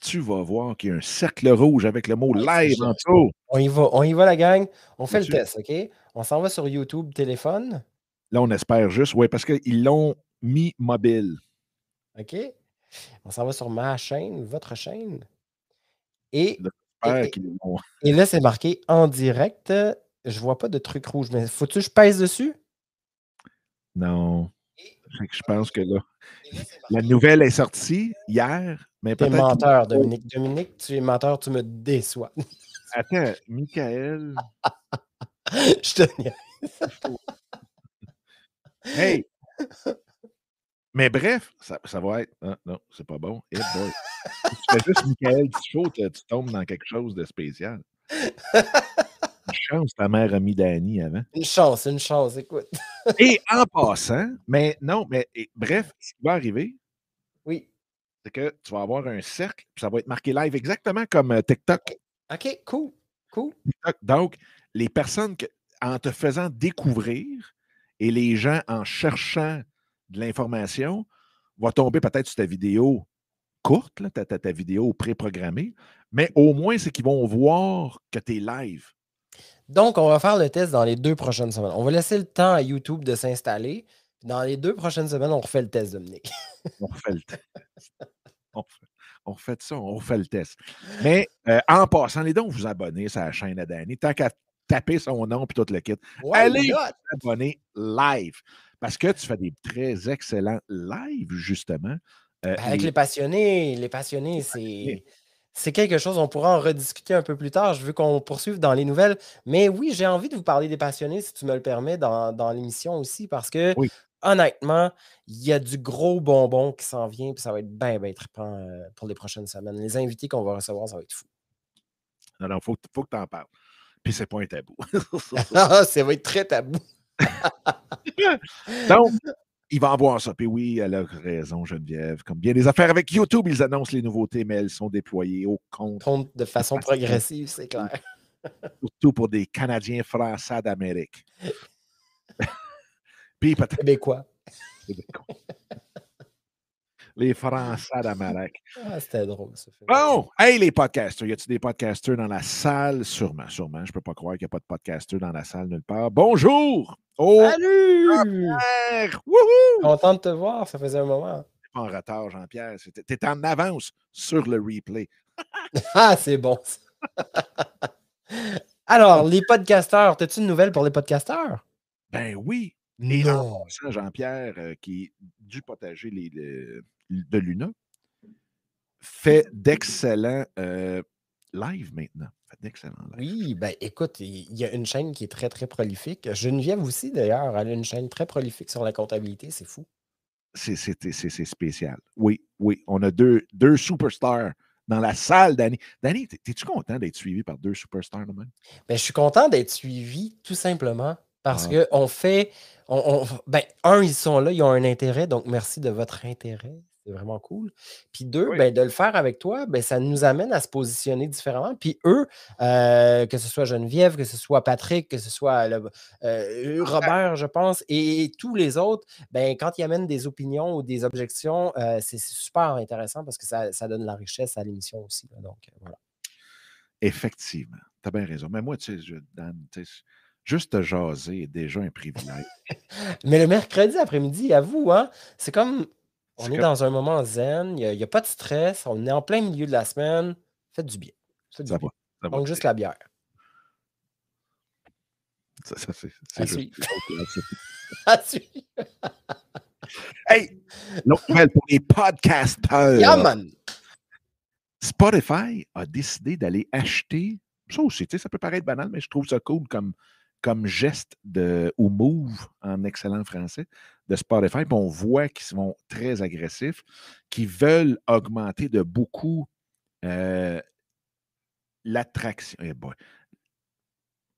tu vas voir qu'il y a un cercle rouge avec le mot live en dessous. On y va, on y va la gang. On fait le test, OK? On s'en va sur YouTube téléphone. Là, on espère juste, oui, parce qu'ils l'ont mis mobile. OK? On s'en va sur ma chaîne, votre chaîne. Et et, là, c'est marqué en direct. Je vois pas de truc rouge, mais faut-tu que je pèse dessus? Non. je pense que là, la nouvelle est sortie hier, mais. Tu es menteur, Dominique. Dominique, tu es menteur, tu me déçois. Attends, Michael. je te Hey! Mais bref, ça, va être. Ah, non, c'est pas bon. Hey boy. tu fais juste Michael Dufault, tu, tu tombes dans quelque chose de spécial. Une chance, ta mère a mis Danny avant. Une chance, une chance, écoute. Et en passant, mais non, mais bref, ce qui va arriver, oui. c'est que tu vas avoir un cercle, puis ça va être marqué live exactement comme euh, TikTok. OK, cool. Cool. Donc, les personnes, en te faisant découvrir et les gens en cherchant de l'information va tomber peut-être sur ta vidéo courte, ta, ta, vidéo préprogrammée, mais au moins, c'est qu'ils vont voir que tu es live. Donc, on va faire le test dans les deux prochaines semaines. On va laisser le temps à YouTube de s'installer. Dans les deux prochaines semaines, on refait le test, Dominique. on refait le test. On refait, ça, on refait le test. Mais euh, en passant, les donc vous abonner à la chaîne à Danny. Tant qu'à taper son nom et tout le kit, allez vous abonner live. Parce que tu fais des très excellents lives, justement. Euh, ben, avec les... passionnés, les passionnés, c'est. C'est quelque chose, on pourra en rediscuter un peu plus tard. Je veux qu'on poursuive dans les nouvelles. Mais oui, j'ai envie de vous parler des passionnés, si tu me le permets, dans, l'émission aussi, parce que honnêtement, il y a du gros bonbon qui s'en vient, puis ça va être bien, bien trippant euh, pour les prochaines semaines. Les invités qu'on va recevoir, ça va être fou. Non, non, il faut, faut, que tu en parles. Puis c'est pas un tabou. ça va être très tabou. Donc, il va avoir ça. Puis oui, elle a raison, Geneviève. Comme bien des affaires avec YouTube, ils annoncent les nouveautés, mais elles sont déployées au compte. Compte de façon progressive, c'est clair. Surtout pour des Canadiens français d'Amérique. Puis peut-être. Québécois. Québécois les Français d'Amalek. Ah, c'était drôle, ça. Fait bon, hey, les podcasters. Y a-t-il des podcasters dans la salle? Sûrement, sûrement. Je peux pas croire qu'il n'y a pas de podcasters dans la salle nulle part. Bonjour! Oh, Salut! Jean-Pierre! Content de te voir, ça faisait un moment. T'es pas en retard, Jean-Pierre. T'es en avance sur le replay. ah, c'est bon. Alors, les podcasters, as-tu une nouvelle pour les podcasters? Ben oui. Et Jean-Pierre, euh, qui est du potager les, de Luna, fait d'excellents euh, live maintenant. Fait d'excellents Oui, ben écoute, il y a une chaîne qui est très, très prolifique. Geneviève aussi, d'ailleurs, elle a une chaîne très prolifique sur la comptabilité, c'est fou. C'est spécial. Oui, oui. On a deux, deux superstars dans la salle, Danny. Danny, es-tu content d'être suivi par deux superstars de même? Ben, je suis content d'être suivi tout simplement parce ah. qu'on fait. On, ben, un, ils sont là, ils ont un intérêt, donc merci de votre intérêt. C'est vraiment cool. Puis deux, ben, de le faire avec toi, ben, ça nous amène à se positionner différemment. Puis eux, euh, que ce soit Geneviève, que ce soit Patrick, que ce soit euh, Robert, je pense, et, tous les autres, ben, quand ils amènent des opinions ou des objections, euh, c'est super intéressant parce que ça, donne la richesse à l'émission aussi. donc, voilà. Effectivement. Tu as bien raison. Mais moi, tu sais, Dan, juste jaser est déjà un privilège. Mais le mercredi après-midi, à vous, hein, c'est comme on est dans un moment zen, il n'y a, pas de stress, on est en plein milieu de la semaine. Faites du bien. Faites du bien. Donc, juste la bière. Ça, ça c'est hey! L'autre nouvelle pour les podcasteurs. Yeah. Spotify a décidé d'aller acheter. Ça aussi, ça peut paraître banal, mais je trouve ça cool comme, comme geste de, ou move en excellent français de Spotify. Puis on voit qu'ils sont très agressifs, qui veulent augmenter de beaucoup euh, l'attraction. Eh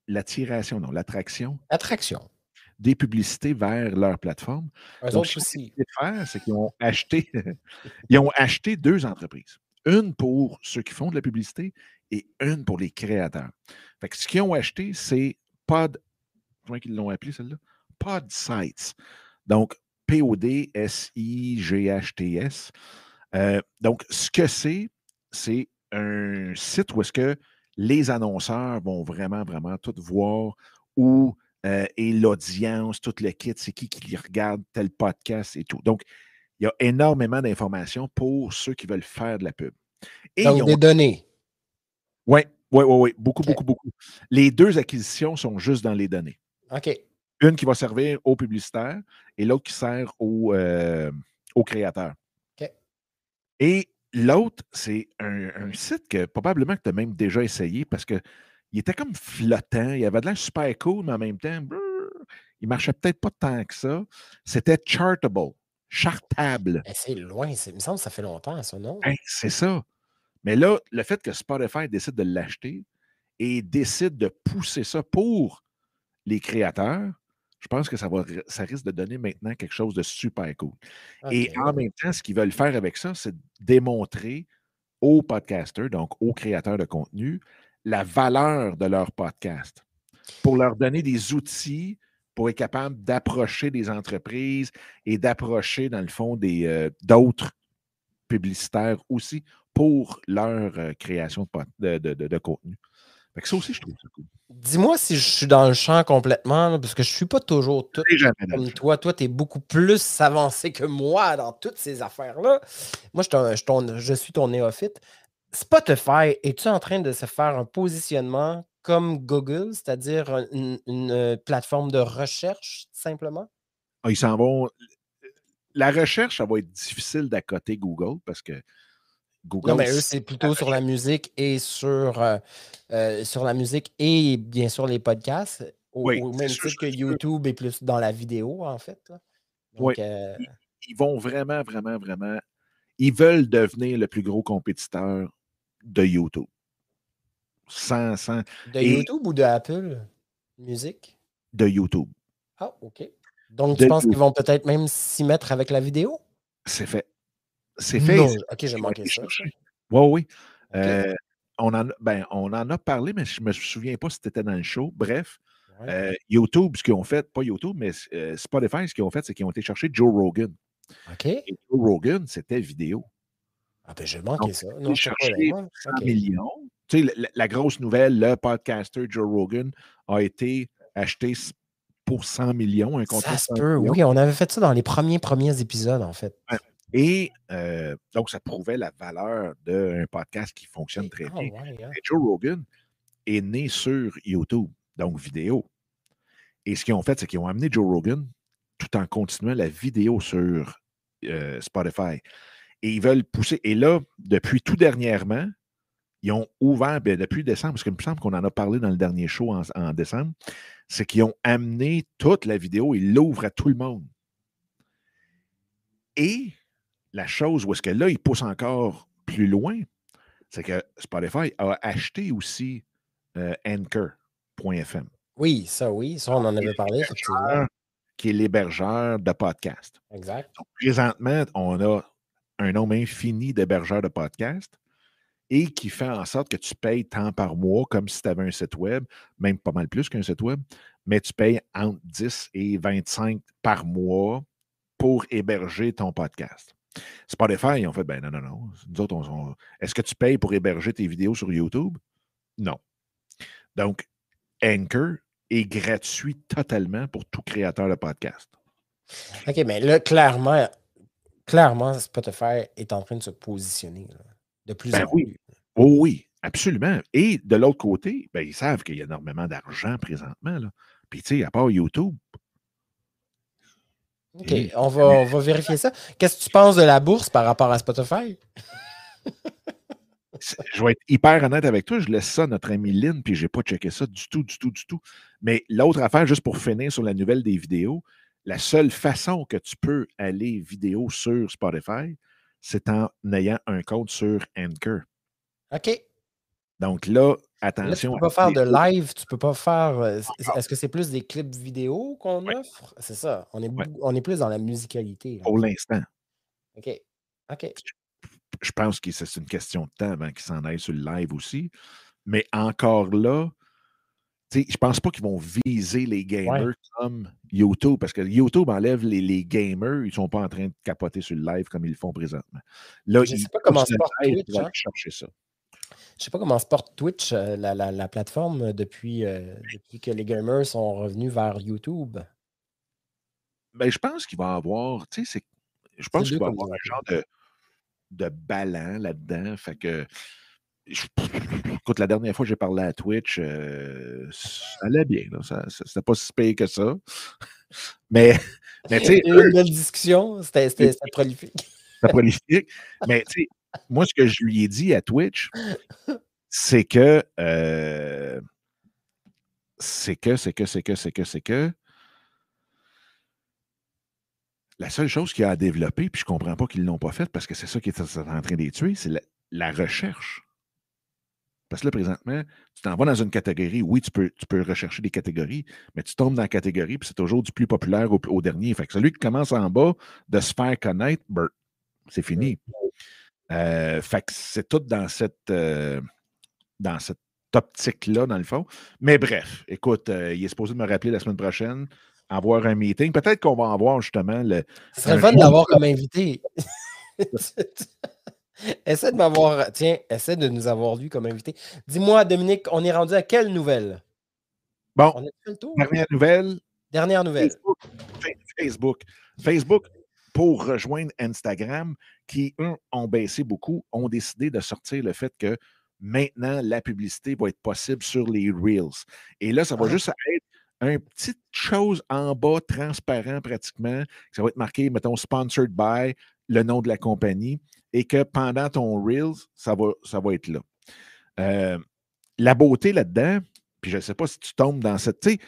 l'attiration, non, l'attraction. Attraction. Des publicités vers leur plateforme. Eux autres aussi. Ce faire, c'est qu'ils ont acheté, ils ont acheté deux entreprises. Une pour ceux qui font de la publicité et une pour les créateurs. Fait que ce qu'ils ont acheté, c'est Pod. Comment ils l'ont appelé celle-là? Pod Sites. Donc, P-O-D-S-I-G-H-T-S. Euh, donc, ce que c'est, c'est un site où est-ce que les annonceurs vont vraiment, vraiment tout voir où euh, est l'audience, tout le kit, c'est qui qui regarde tel podcast et tout. Donc, il y a énormément d'informations pour ceux qui veulent faire de la pub. Et Donc, des données. Oui, oui, oui, oui. Beaucoup, beaucoup, beaucoup. Les deux acquisitions sont juste dans les données. OK. Une qui va servir aux publicitaires et l'autre qui sert aux, euh, créateurs. OK. Et l'autre, c'est un, site que probablement que tu as même déjà essayé parce qu'il était comme flottant. Il avait de l'air super cool, mais en même temps, il marchait peut-être pas tant que ça. C'était Chartable. Chartable. Eh, c'est loin. Il me semble que ça fait longtemps, ça, non? Ben, c'est ça. Mais là, le fait que Spotify décide de l'acheter et décide de pousser ça pour les créateurs, je pense que ça, va, ça risque de donner maintenant quelque chose de super cool. Et en même temps, ce qu'ils veulent faire avec ça, c'est démontrer aux podcasters, donc aux créateurs de contenu, la valeur de leur podcast pour leur donner des outils pour être capable d'approcher des entreprises et d'approcher, dans le fond, euh, d'autres publicitaires aussi pour leur euh, création de, contenu. ça aussi, je trouve ça cool. Dis-moi si je suis dans le champ complètement, parce que je ne suis pas toujours tout comme toi. Toi, tu es beaucoup plus avancé que moi dans toutes ces affaires-là. Moi, je, je, suis ton néophyte. Spotify, es-tu en train de se faire un positionnement comme Google, c'est-à-dire une, plateforme de recherche, simplement? Ah, ils s'en vont. La recherche, ça va être difficile d'à côté Google parce que non, mais eux, c'est plutôt sur la musique et sur, euh, euh, sur la musique et bien sûr les podcasts. Au, même titre que YouTube est plus dans la vidéo, en fait. oui. Euh ils, vont vraiment, vraiment, vraiment. Ils veulent devenir le plus gros compétiteur de YouTube. Sans, sans... De YouTube ou de Apple Musique? De YouTube. Ah, OK. Donc, tu penses qu'ils vont peut-être même s'y mettre avec la vidéo? C'est fait. C'est fait. OK, j'ai manqué ça. Oui, oui. Euh, on, en, ben, on en a parlé, mais je ne me souviens pas si c'était dans le show. Bref, euh, YouTube, ce qu'ils ont fait, pas YouTube, mais euh, Spotify, ce qu'ils ont fait, c'est qu'ils ont été chercher Joe Rogan. OK. Et Joe Rogan, c'était vidéo. Ah, ben, j'ai manqué ça. Non, cherché 100 millions. Tu sais, la, grosse nouvelle, le podcaster Joe Rogan a été acheté pour 100 millions, un contrat. Ça se peut, oui, on avait fait ça dans les premiers premiers épisodes, en fait. Et euh, donc, ça prouvait la valeur d'un podcast qui fonctionne très ah bien. Hein. Joe Rogan est né sur YouTube, donc vidéo. Et ce qu'ils ont fait, c'est qu'ils ont amené Joe Rogan tout en continuant la vidéo sur euh, Spotify. Et ils veulent pousser. Et là, depuis tout dernièrement, ils ont ouvert, bien, depuis décembre, parce qu'il me semble qu'on en a parlé dans le dernier show en, en décembre, c'est qu'ils ont amené toute la vidéo, ils l'ouvrent à tout le monde. Et la chose où est-ce que là, il pousse encore plus loin, c'est que Spotify a acheté aussi euh, Anchor.fm. Oui, ça oui, ça on en avait parlé. Qui est l'hébergeur de podcast. Exact. présentement, on a un nombre infini d'hébergeurs de podcast et qui fait en sorte que tu payes tant par mois comme si tu avais un site web, même pas mal plus qu'un site web, mais tu payes entre 10 et 25 par mois pour héberger ton podcast. Spotify, ils ont fait, ben non, non, non. Nous autres, on, est-ce que tu payes pour héberger tes vidéos sur YouTube? Non. Donc, Anchor est gratuit totalement pour tout créateur de podcast. OK, mais là, clairement, clairement, Spotify est en train de se positionner de plus ben en plus. Oh oui, absolument. Et de l'autre côté, ben, ils savent qu'il y a énormément d'argent présentement. Là. Puis, tu sais, à part YouTube. OK, on, va, on va vérifier ça. Qu'est-ce que tu penses de la bourse par rapport à Spotify? je vais être hyper honnête avec toi, je laisse ça à notre ami Lynn, puis je n'ai pas checké ça du tout, du tout, du tout. Mais l'autre affaire, juste pour finir sur la nouvelle des vidéos, la seule façon que tu peux aller vidéo sur Spotify, c'est en ayant un compte sur Anchor. OK. Donc là, attention. tu ne peux pas faire de live, tu ne peux pas faire. Euh, est-ce que c'est plus des clips vidéo qu'on offre? C'est ça. On est, on est plus dans la musicalité. Pour l'instant. OK. OK. Je pense que c'est une question de temps avant qu'ils s'en aillent sur le live aussi. Mais encore là, je ne pense pas qu'ils vont viser les gamers comme YouTube, parce que YouTube enlève les, gamers, ils ne sont pas en train de capoter sur le live comme ils le font présentement. Là, je ne sais pas comment porte Twitch. Hein. chercher ça. Je sais pas comment se porte Twitch, euh, la, plateforme, euh, depuis, que les gamers sont revenus vers YouTube. Ben, je pense qu'il va y avoir, tu sais, je pense qu'il va y avoir un genre de, de ballon là-dedans. Fait que écoute, la dernière fois que j'ai parlé à Twitch, euh, ça allait bien. C'était pas si payé que ça. Mais, mais tu sais. Une belle discussion, c'était prolifique. C'était prolifique. mais tu sais, moi, ce que je lui ai dit à Twitch, c'est que. Euh, c'est que, c'est que, c'est que, c'est que, c'est que. La seule chose qu'il a à développer, puis je ne comprends pas qu'ils ne l'ont pas fait parce que c'est ça qui est en train de les tuer, c'est la recherche. Parce que là, présentement, tu t'en vas dans une catégorie. Oui, tu peux, tu peux rechercher des catégories, mais tu tombes dans la catégorie, puis c'est toujours du plus populaire au, dernier. Fait que celui qui commence en bas de se faire connaître, ben, c'est fini. Euh, fait que c'est tout dans cette, euh, dans cette optique-là, dans le fond. Mais bref, écoute, euh, il est supposé me rappeler la semaine prochaine, avoir un meeting. Peut-être qu'on va avoir justement le. Ce serait fun d'avoir comme invité. Essaie de m'avoir. Tiens, essaie de nous avoir lu comme invité. Dis-moi, Dominique, on est rendu à quelle nouvelle? Bon. Dernière nouvelle. Dernière nouvelle. Facebook. Facebook. Pour rejoindre Instagram, qui, eux, ont baissé beaucoup, ont décidé de sortir le fait que maintenant, la publicité va être possible sur les Reels. Et là, ça va ah. juste être une petite chose en bas, transparent pratiquement. Ça va être marqué, mettons, sponsored by, le nom de la compagnie et que pendant ton Reels, ça va, ça va être là. Euh, la beauté là-dedans, puis je ne sais pas si tu tombes dans cette. Tu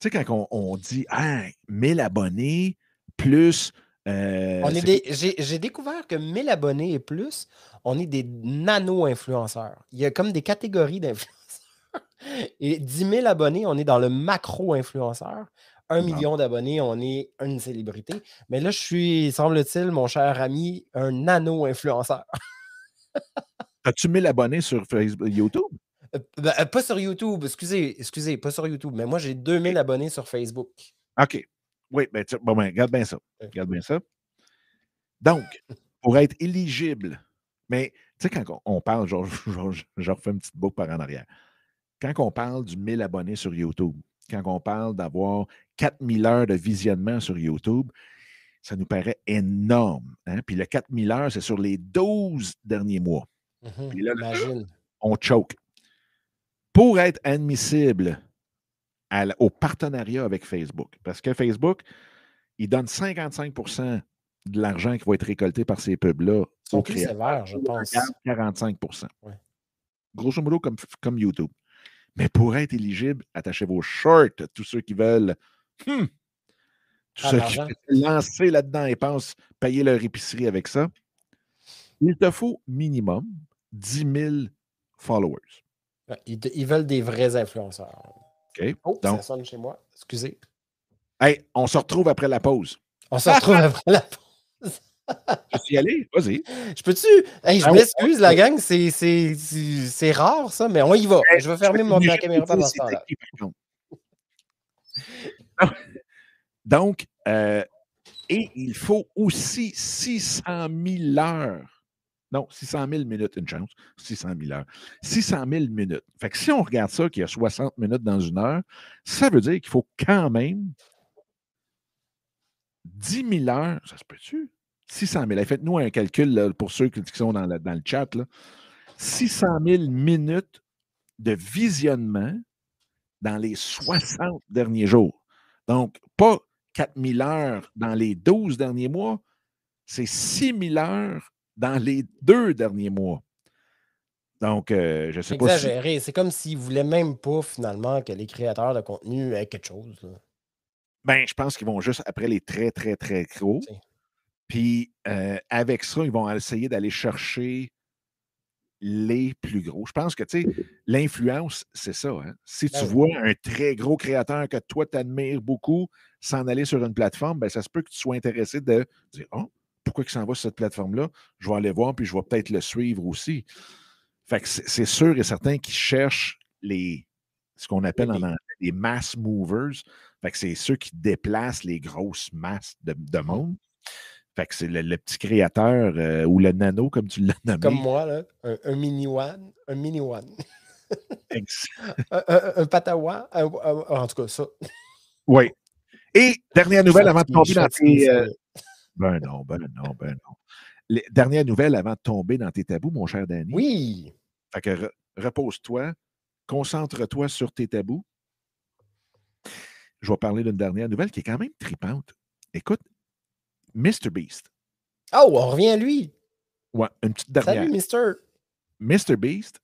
sais, quand on, dit ah, 1000 abonnés plus. Euh, j'ai découvert que 1000 abonnés et plus, on est des nano-influenceurs. Il y a comme des catégories d'influenceurs. Et 10 000 abonnés, on est dans le macro-influenceur un million d'abonnés, on est une célébrité. Mais là, je suis, semble-t-il, mon cher ami, un nano-influenceur. As-tu 1000 abonnés sur Facebook, YouTube? Euh, ben, euh, pas sur YouTube, excusez, excusez, pas sur YouTube, mais moi j'ai 2000 abonnés sur Facebook. OK. Oui, ben, bon, ben, regarde bien ça. Regarde bien ça. Donc, pour être éligible, mais tu sais, quand on parle, genre, je refais une petite boucle par en arrière. Quand on parle du 1000 abonnés sur YouTube, quand on parle d'avoir 4000 heures de visionnement sur YouTube, ça nous paraît énorme. Hein? Puis le 4000 heures, c'est sur les 12 derniers mois. Mmh Puis là, on choke. Pour être admissible au partenariat avec Facebook, parce que Facebook, il donne 55% de l'argent qui va être récolté par ces pubs-là au plus sévères, je pense. 45% Grosso modo, comme, comme YouTube. Mais pour être éligible, attachez vos shorts, tous ceux qui veulent. Hmm, tous ceux qui veulent lancer là-dedans et pensent payer leur épicerie avec ça. Il te faut minimum 10 000 followers. Ils, veulent des vrais influenceurs. OK. Oh, ça sonne chez moi. Excusez. Hey, on se retrouve après la pause. On se retrouve après la pause. Je suis allé, vas-y. Je peux-tu? Hey, je ah m'excuse, la gang, c'est rare ça, mais on y va. je vais fermer mon, ma caméra pendant ce temps-là. Donc, euh, et il faut aussi 600 000 heures. Non, 600 000 minutes, une chance. 600 000 heures. 600 000 minutes. Fait que si on regarde ça, qu'il y a 60 minutes dans une heure, ça veut dire qu'il faut quand même 10 000 heures. Ça se peut-tu? 600 000. Faites-nous un calcul pour ceux qui sont dans, dans le chat. Là. 600 000 minutes de visionnement dans les 60 derniers jours. Donc, pas 4 000 heures dans les 12 derniers mois, c'est 6 000 heures dans les deux derniers mois. Donc, euh, je ne sais pas. Exagéré. C'est comme s'ils ne voulaient même pas, finalement, que les créateurs de contenu aient quelque chose. Ben, je pense qu'ils vont juste après les très, très, très gros. Puis euh, avec ça, ils vont essayer d'aller chercher les plus gros. Je pense que, tu sais, l'influence, c'est ça. Hein. Si tu ben vois un très gros créateur que toi, tu admires beaucoup s'en aller sur une plateforme, ben, ça se peut que tu sois intéressé de dire Oh, pourquoi il s'en va sur cette plateforme-là? Je vais aller voir, puis je vais peut-être le suivre aussi. Fait que c'est sûr et certain qu'ils cherchent les, ce qu'on appelle en anglais les mass movers. Fait que c'est ceux qui déplacent les grosses masses de, de monde. Fait que c'est le, petit créateur euh, ou le nano, comme tu l'as nommé. Comme moi, là, un, mini one. Un mini one. un, un, patawa. en tout cas, ça. Oui. Et dernière nouvelle avant de tomber dans tes. Euh, ben non, ben non, ben non. dernière nouvelle avant de tomber dans tes tabous, mon cher Danny. Oui. Fait que repose-toi, concentre-toi sur tes tabous. Je vais parler d'une dernière nouvelle qui est quand même tripante. Écoute, Mr. Beast. Oh, on revient à lui. Ouais, une petite dernière. Salut, Mr. Mr. Beast,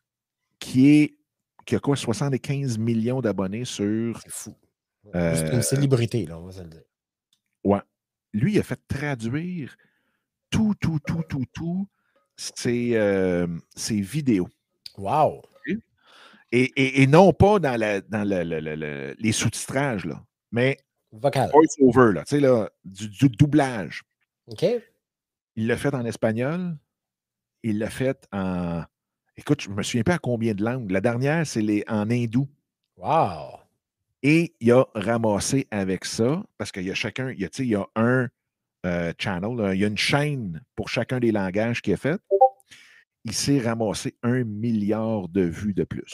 qui est qui a quoi, 75 millions d'abonnés sur. C'est fou. C'est une euh, célébrité, là, on va se le dire. Ouais. Lui, il a fait traduire tout, tout, tout, tout, tout ses, euh, vidéos. Wow! Et, et, non pas dans, la, dans le, les sous-titrages, là, mais Vocal. voice-over, là, tu sais, là, du, du, doublage. OK. Il l'a fait en espagnol. Il l'a fait en. Écoute, je ne me souviens pas à combien de langues. La dernière, c'est les... en hindou. Wow! Et il a ramassé avec ça, parce qu'il y a chacun, il y a, il y a un euh, channel, il y a une chaîne pour chacun des langages qui est fait. Il s'est ramassé un milliard de vues de plus.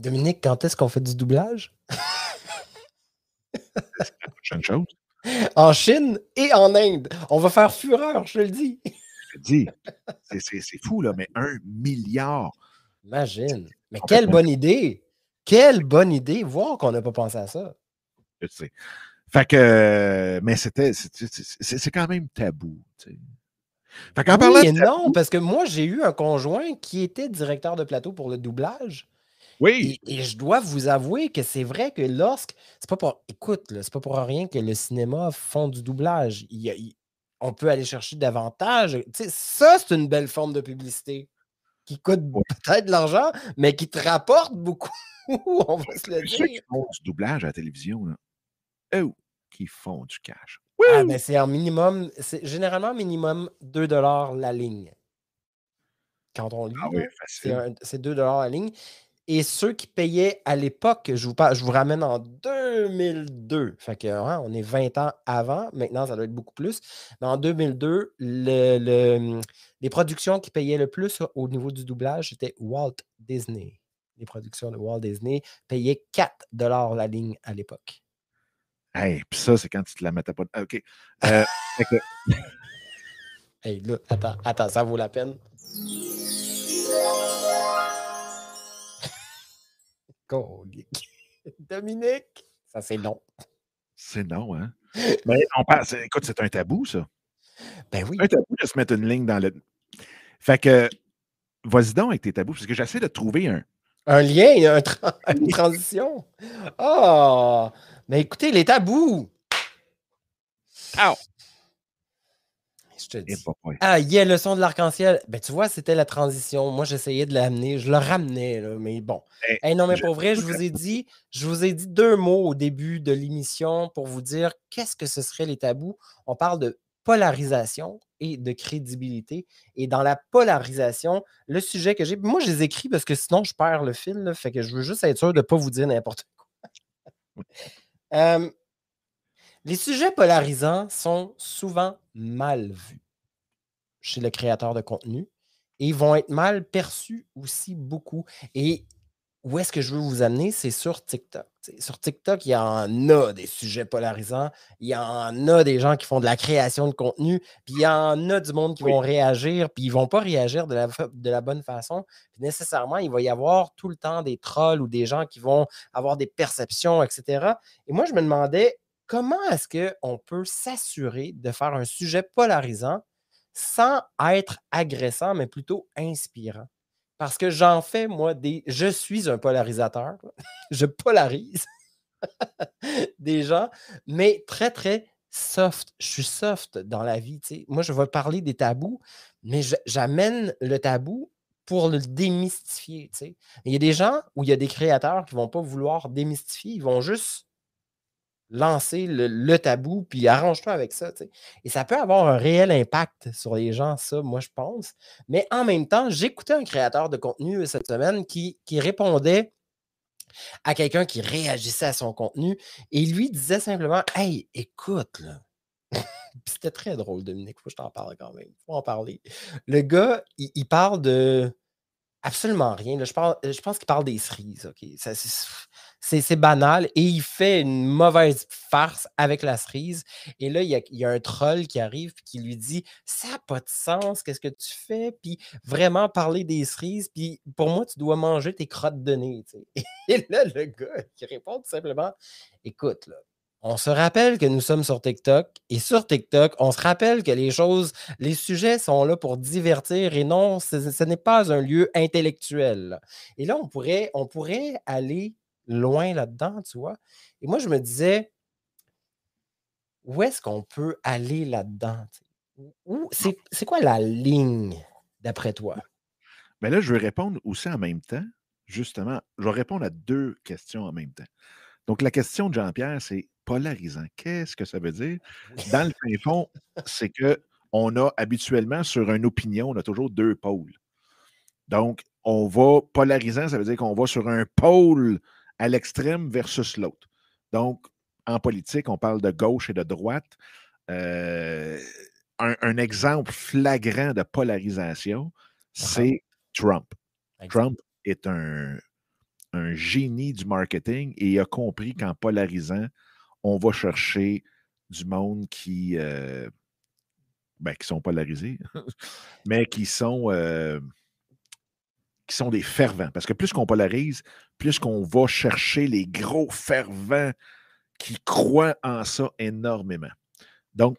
Dominique, quand est-ce qu'on fait du doublage? C'est la prochaine chose. En Chine et en Inde. On va faire fureur, je le dis. Je te dis. C'est fou, là, mais un milliard. Imagine. Mais quelle bonne idée. Quelle bonne idée. Voir qu'on n'a pas pensé à ça. Je sais. Fait que, mais c'était, c'est quand même tabou. Tu sais. Fait qu'en parlant non, parce que moi, j'ai eu un conjoint qui était directeur de plateau pour le doublage. Oui. Et, je dois vous avouer que c'est vrai que lorsque. C'est pas pour. Écoute, c'est pas pour rien que le cinéma font du doublage. on peut aller chercher davantage. ça, c'est une belle forme de publicité qui coûte peut-être de l'argent, mais qui te rapporte beaucoup. On va se le dire. Ceux qui font du doublage à la télévision, là, eux qui font du cash. Ah, ben c'est en minimum, c'est généralement minimum 2 la ligne. Quand on lit, ah c'est 2 la ligne. Et ceux qui payaient à l'époque, je vous, je vous ramène en 2002. Fait que, hein, on est 20 ans avant. Maintenant, ça doit être beaucoup plus. Mais en 2002, le, les productions qui payaient le plus au niveau du doublage, c'était Walt Disney. Les productions de Walt Disney payaient 4 la ligne à l'époque. Hey, puis ça, c'est quand tu te la mettais pas. OK. Euh, hey, là, attends, attends, ça vaut la peine. Dominique, ça c'est non. C'est non, hein? Mais on passe, écoute, c'est un tabou, ça. Ben oui. un tabou de se mettre une ligne dans le. Fait que, vas-y donc avec tes tabous, parce que j'essaie de trouver un. Un lien, une transition. Ah! Mais écoutez, les tabous. Je te dis. Ah, il y a le son de l'arc-en-ciel. Ben, tu vois, c'était la transition. Moi, j'essayais de l'amener. Je le ramenais, mais bon. Eh, non, mais pour vrai, je vous ai dit, je vous ai dit deux mots au début de l'émission pour vous dire qu'est-ce que ce serait les tabous. On parle de polarisation et de crédibilité. Et dans la polarisation, le sujet que j'ai, moi, je les écris parce que sinon, je perds le fil. fait que je veux juste être sûr de ne pas vous dire n'importe quoi. les sujets polarisants sont souvent mal vus chez le créateur de contenu et vont être mal perçus aussi beaucoup. Et où est-ce que je veux vous amener? C'est sur TikTok. sur TikTok, il y en a des sujets polarisants, il y en a des gens qui font de la création de contenu, puis il y en a du monde qui vont réagir, puis ils ne vont pas réagir de la, de la bonne façon. nécessairement, il va y avoir tout le temps des trolls ou des gens qui vont avoir des perceptions, etc. Et moi, je me demandais comment est-ce qu'on peut s'assurer de faire un sujet polarisant sans être agressant, mais plutôt inspirant? Parce que j'en fais, moi, des. Je suis un polarisateur. je polarise des gens, mais très, très soft. Je suis soft dans la vie. Moi, je vais parler des tabous, mais j'amène le tabou pour le démystifier. Il y a des gens où il y a des créateurs qui ne vont pas vouloir démystifier, ils vont juste lancer le, tabou, puis arrange-toi avec ça. Et ça peut avoir un réel impact sur les gens, ça, moi, je pense. Mais en même temps, j'écoutais un créateur de contenu cette semaine qui, répondait à quelqu'un qui réagissait à son contenu et lui disait simplement Hey, écoute, là. C'était très drôle, Dominique. Faut que je t'en parle quand même. Faut en parler. Le gars, il, parle de absolument rien. je pense qu'il parle des cerises. OK? Ça, c'est banal et il fait une mauvaise farce avec la cerise. Et là, il y a, un troll qui arrive et qui lui dit Ça n'a pas de sens, qu'est-ce que tu fais Puis vraiment parler des cerises, puis pour moi, tu dois manger tes crottes de nez. Et là, le gars qui répond tout simplement Écoute, on se rappelle que nous sommes sur TikTok et sur TikTok, on se rappelle que les choses, les sujets sont là pour divertir et non, ce, n'est pas un lieu intellectuel. Et là, on pourrait, on pourrait aller loin là-dedans, tu vois? Et moi, je me disais, où est-ce qu'on peut aller là-dedans? C'est quoi la ligne, d'après toi? Mais ben là, je vais répondre aussi en même temps. Justement, je vais répondre à deux questions en même temps. Donc, la question de Jean-Pierre, c'est polarisant. Qu'est-ce que ça veut dire? Dans le fin fond, c'est que on a habituellement sur une opinion, on a toujours deux pôles. Donc, on va polarisant, ça veut dire qu'on va sur un pôle à l'extrême versus l'autre. Donc, en politique, on parle de gauche et de droite. Euh, un, exemple flagrant de polarisation, c'est Trump. Trump est un, génie du marketing et il a compris qu'en polarisant, on va chercher du monde qui, euh, ben, qui sont polarisés, mais qui sont euh, qui sont des fervents. Parce que plus qu'on polarise, plus qu'on va chercher les gros fervents qui croient en ça énormément. Donc,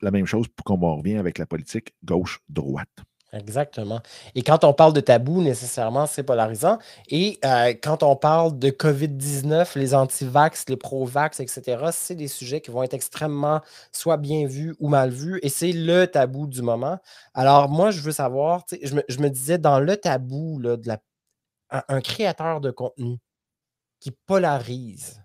la même chose pour qu'on revient avec la politique gauche-droite. Exactement. Et quand on parle de tabou, nécessairement, c'est polarisant. Et euh, quand on parle de COVID-19, les anti-vax, les pro-vax, etc., c'est des sujets qui vont être extrêmement soit bien vus ou mal vus. Et c'est le tabou du moment. Alors, moi, je veux savoir, je me, je me disais, dans le tabou de la, un créateur de contenu qui polarise,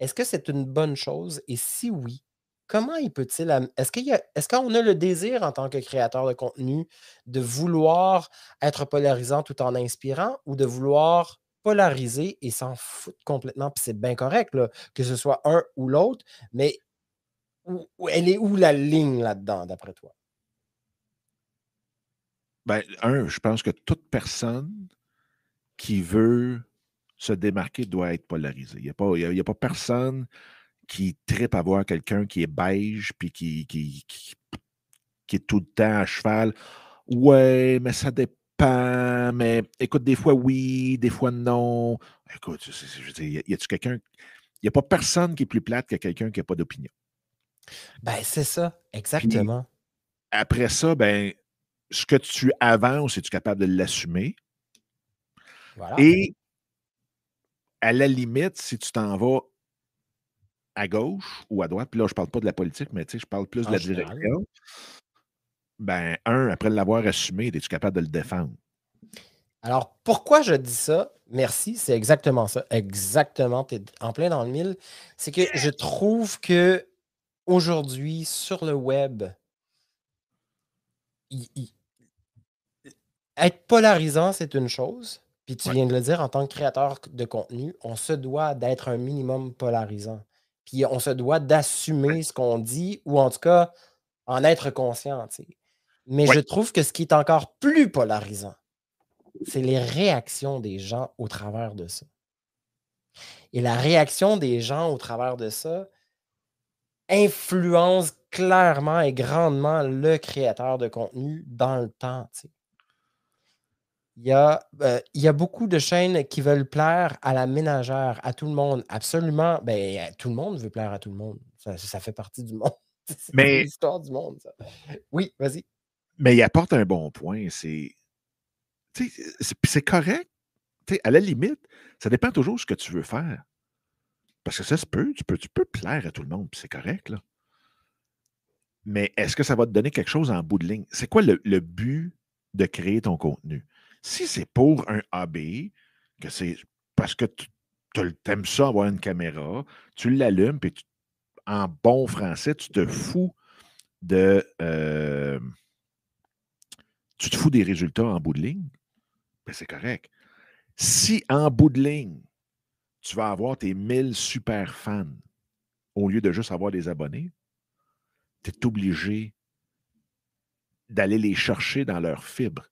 est-ce que c'est une bonne chose? Et si oui, comment il peut-il. Est-ce qu'il est-ce qu'on a le désir en tant que créateur de contenu de vouloir être polarisant tout en inspirant ou de vouloir polariser et s'en foutre complètement? Puis c'est bien correct, que ce soit un ou l'autre, mais elle est où la ligne là-dedans, d'après toi? Ben, un, je pense que toute personne qui veut se démarquer doit être polarisée. Il n'y a, a pas personne qui tripe à voir quelqu'un qui est beige puis qui, qui, qui, est tout le temps à cheval. Ouais, mais ça dépend. Mais écoute, des fois oui, des fois non. Écoute, je veux dire, y a-tu quelqu'un. Il n'y a pas personne qui est plus plate que quelqu'un qui n'a pas d'opinion. Ben, c'est ça, exactement. après ça, ben, ce que tu avances, es-tu capable de l'assumer? Et à la limite, si tu t'en vas à gauche ou à droite, puis là, je ne parle pas de la politique, mais je parle plus de la direction. ben, un, après l'avoir assumé, es-tu capable de le défendre? Alors, pourquoi je dis ça? Merci, c'est exactement ça. Exactement, tu es en plein dans le mille. C'est que je trouve que aujourd'hui, sur le web, être polarisant, c'est une chose. Puis tu viens de le dire, en tant que créateur de contenu, on se doit d'être un minimum polarisant. Puis on se doit d'assumer ce qu'on dit, ou en tout cas, en être conscient. Mais je trouve que ce qui est encore plus polarisant, c'est les réactions des gens au travers de ça. Et la réaction des gens au travers de ça influence clairement et grandement le créateur de contenu dans le temps. Il y, a, euh, il y a beaucoup de chaînes qui veulent plaire à la ménagère, à tout le monde. Absolument. Ben, tout le monde veut plaire à tout le monde. Ça, fait partie du monde. C'est l'histoire du monde, ça. Oui, vas-y. Mais il apporte un bon point. C'est c'est correct. à la limite, ça dépend toujours de ce que tu veux faire. Parce que ça se peut, tu peux, tu peux plaire à tout le monde, puis c'est correct, là. Mais est-ce que ça va te donner quelque chose en bout de ligne? C'est quoi le, but de créer ton contenu? Si c'est pour un hobby, que c'est parce que tu aimes ça avoir une caméra, tu l'allumes, puis en bon français, tu te fous de. Euh, tu te fous des résultats en bout de ligne, ben c'est correct. Si en bout de ligne, tu vas avoir tes 1000 super fans au lieu de juste avoir des abonnés, tu es obligé d'aller les chercher dans leur fibre.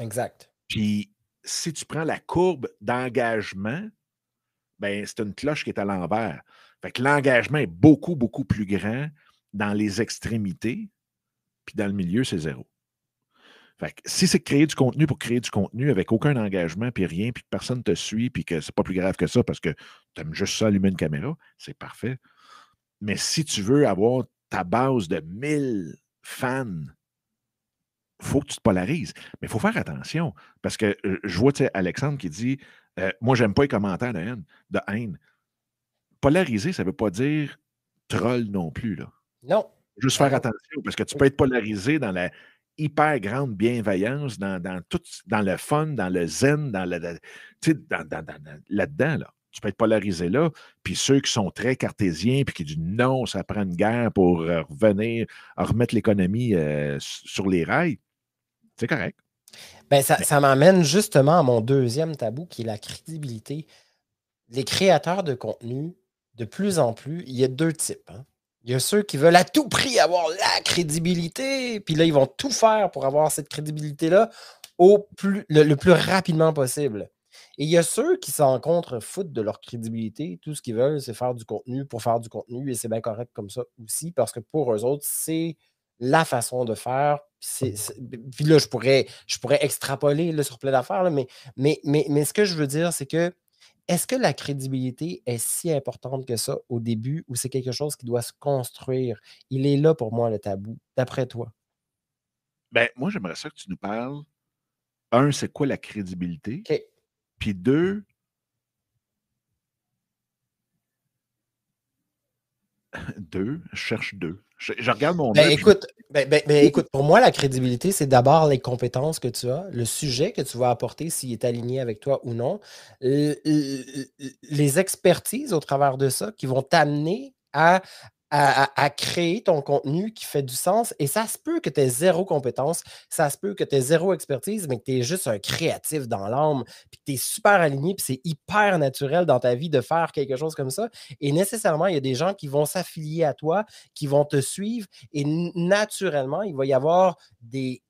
Exact. Puis si tu prends la courbe d'engagement, ben, c'est une cloche qui est à l'envers. Fait que l'engagement est beaucoup, beaucoup plus grand dans les extrémités, puis dans le milieu, c'est zéro si c'est créer du contenu pour créer du contenu avec aucun engagement, puis rien, puis que personne ne te suit, puis que c'est pas plus grave que ça parce que tu aimes juste ça allumer une caméra, c'est parfait. Mais si tu veux avoir ta base de 1000 fans, faut que tu te polarises. Mais il faut faire attention parce que euh, je vois Alexandre qui dit euh, Moi, j'aime pas les commentaires de haine. De haine. Polariser, ça ne veut pas dire troll non plus. Là. Non. Juste faire attention parce que tu peux être polarisé dans la hyper grande bienveillance dans, tout, dans le fun, dans le zen, dans le, là-dedans. Là. Tu peux être polarisé là. Puis ceux qui sont très cartésiens, puis qui disent non, ça prend une guerre pour revenir, remettre l'économie euh, sur les rails, c'est correct. Ben, ça, ça m'amène justement à mon deuxième tabou, qui est la crédibilité. Les créateurs de contenu, de plus en plus, il y a deux types. Hein. Il y a ceux qui veulent à tout prix avoir la crédibilité, puis là, ils vont tout faire pour avoir cette crédibilité-là au plus, le, plus rapidement possible. Et il y a ceux qui s'en contre-foutent de leur crédibilité. Tout ce qu'ils veulent, c'est faire du contenu pour faire du contenu, et c'est bien correct comme ça aussi, parce que pour eux autres, c'est la façon de faire. Puis là, je pourrais, je pourrais extrapoler là, sur plein d'affaires, mais, mais, mais, mais ce que je veux dire, c'est que est-ce que la crédibilité est si importante que ça au début ou c'est quelque chose qui doit se construire? Il est là pour moi, le tabou, d'après toi. Ben, moi, j'aimerais ça que tu nous parles. Un, c'est quoi la crédibilité? Puis deux, deux, je cherche deux. Je, regarde mon. Ben, écoute, ben, ben, ben, écoute, pour moi, la crédibilité, c'est d'abord les compétences que tu as, le sujet que tu vas apporter, s'il est aligné avec toi ou non, les expertises au travers de ça qui vont t'amener à à, créer ton contenu qui fait du sens. Et ça se peut que tu aies zéro compétence, ça se peut que tu aies zéro expertise, mais que tu es juste un créatif dans l'âme, puis que tu es super aligné, puis c'est hyper naturel dans ta vie de faire quelque chose comme ça. Et nécessairement, il y a des gens qui vont s'affilier à toi, qui vont te suivre, et naturellement, il va y avoir des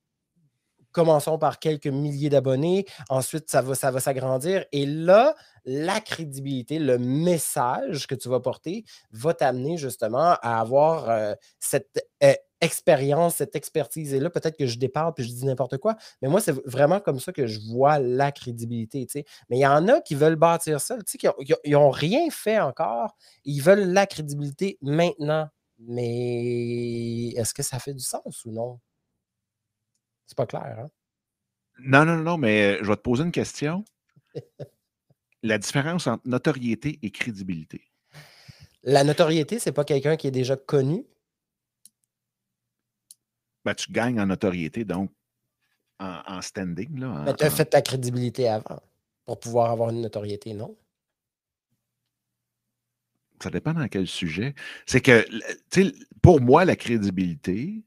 commençons par quelques milliers d'abonnés, ensuite ça va, s'agrandir. Et là, la crédibilité, le message que tu vas porter va t'amener justement à avoir euh, cette euh, expérience, cette expertise. Et là, peut-être que je déparle puis je dis n'importe quoi, mais moi, c'est vraiment comme ça que je vois la crédibilité. Mais il y en a qui veulent bâtir ça, qui n'ont rien fait encore. Ils veulent la crédibilité maintenant. Mais est-ce que ça fait du sens ou non? C'est pas clair, hein? Non, non, non, mais je vais te poser une question. La différence entre notoriété et crédibilité? La notoriété, c'est pas quelqu'un qui est déjà connu? ben, tu gagnes en notoriété, donc en, standing. Là, tu as fait ta crédibilité avant pour pouvoir avoir une notoriété, non? Ça dépend dans quel sujet. C'est que, pour moi, la crédibilité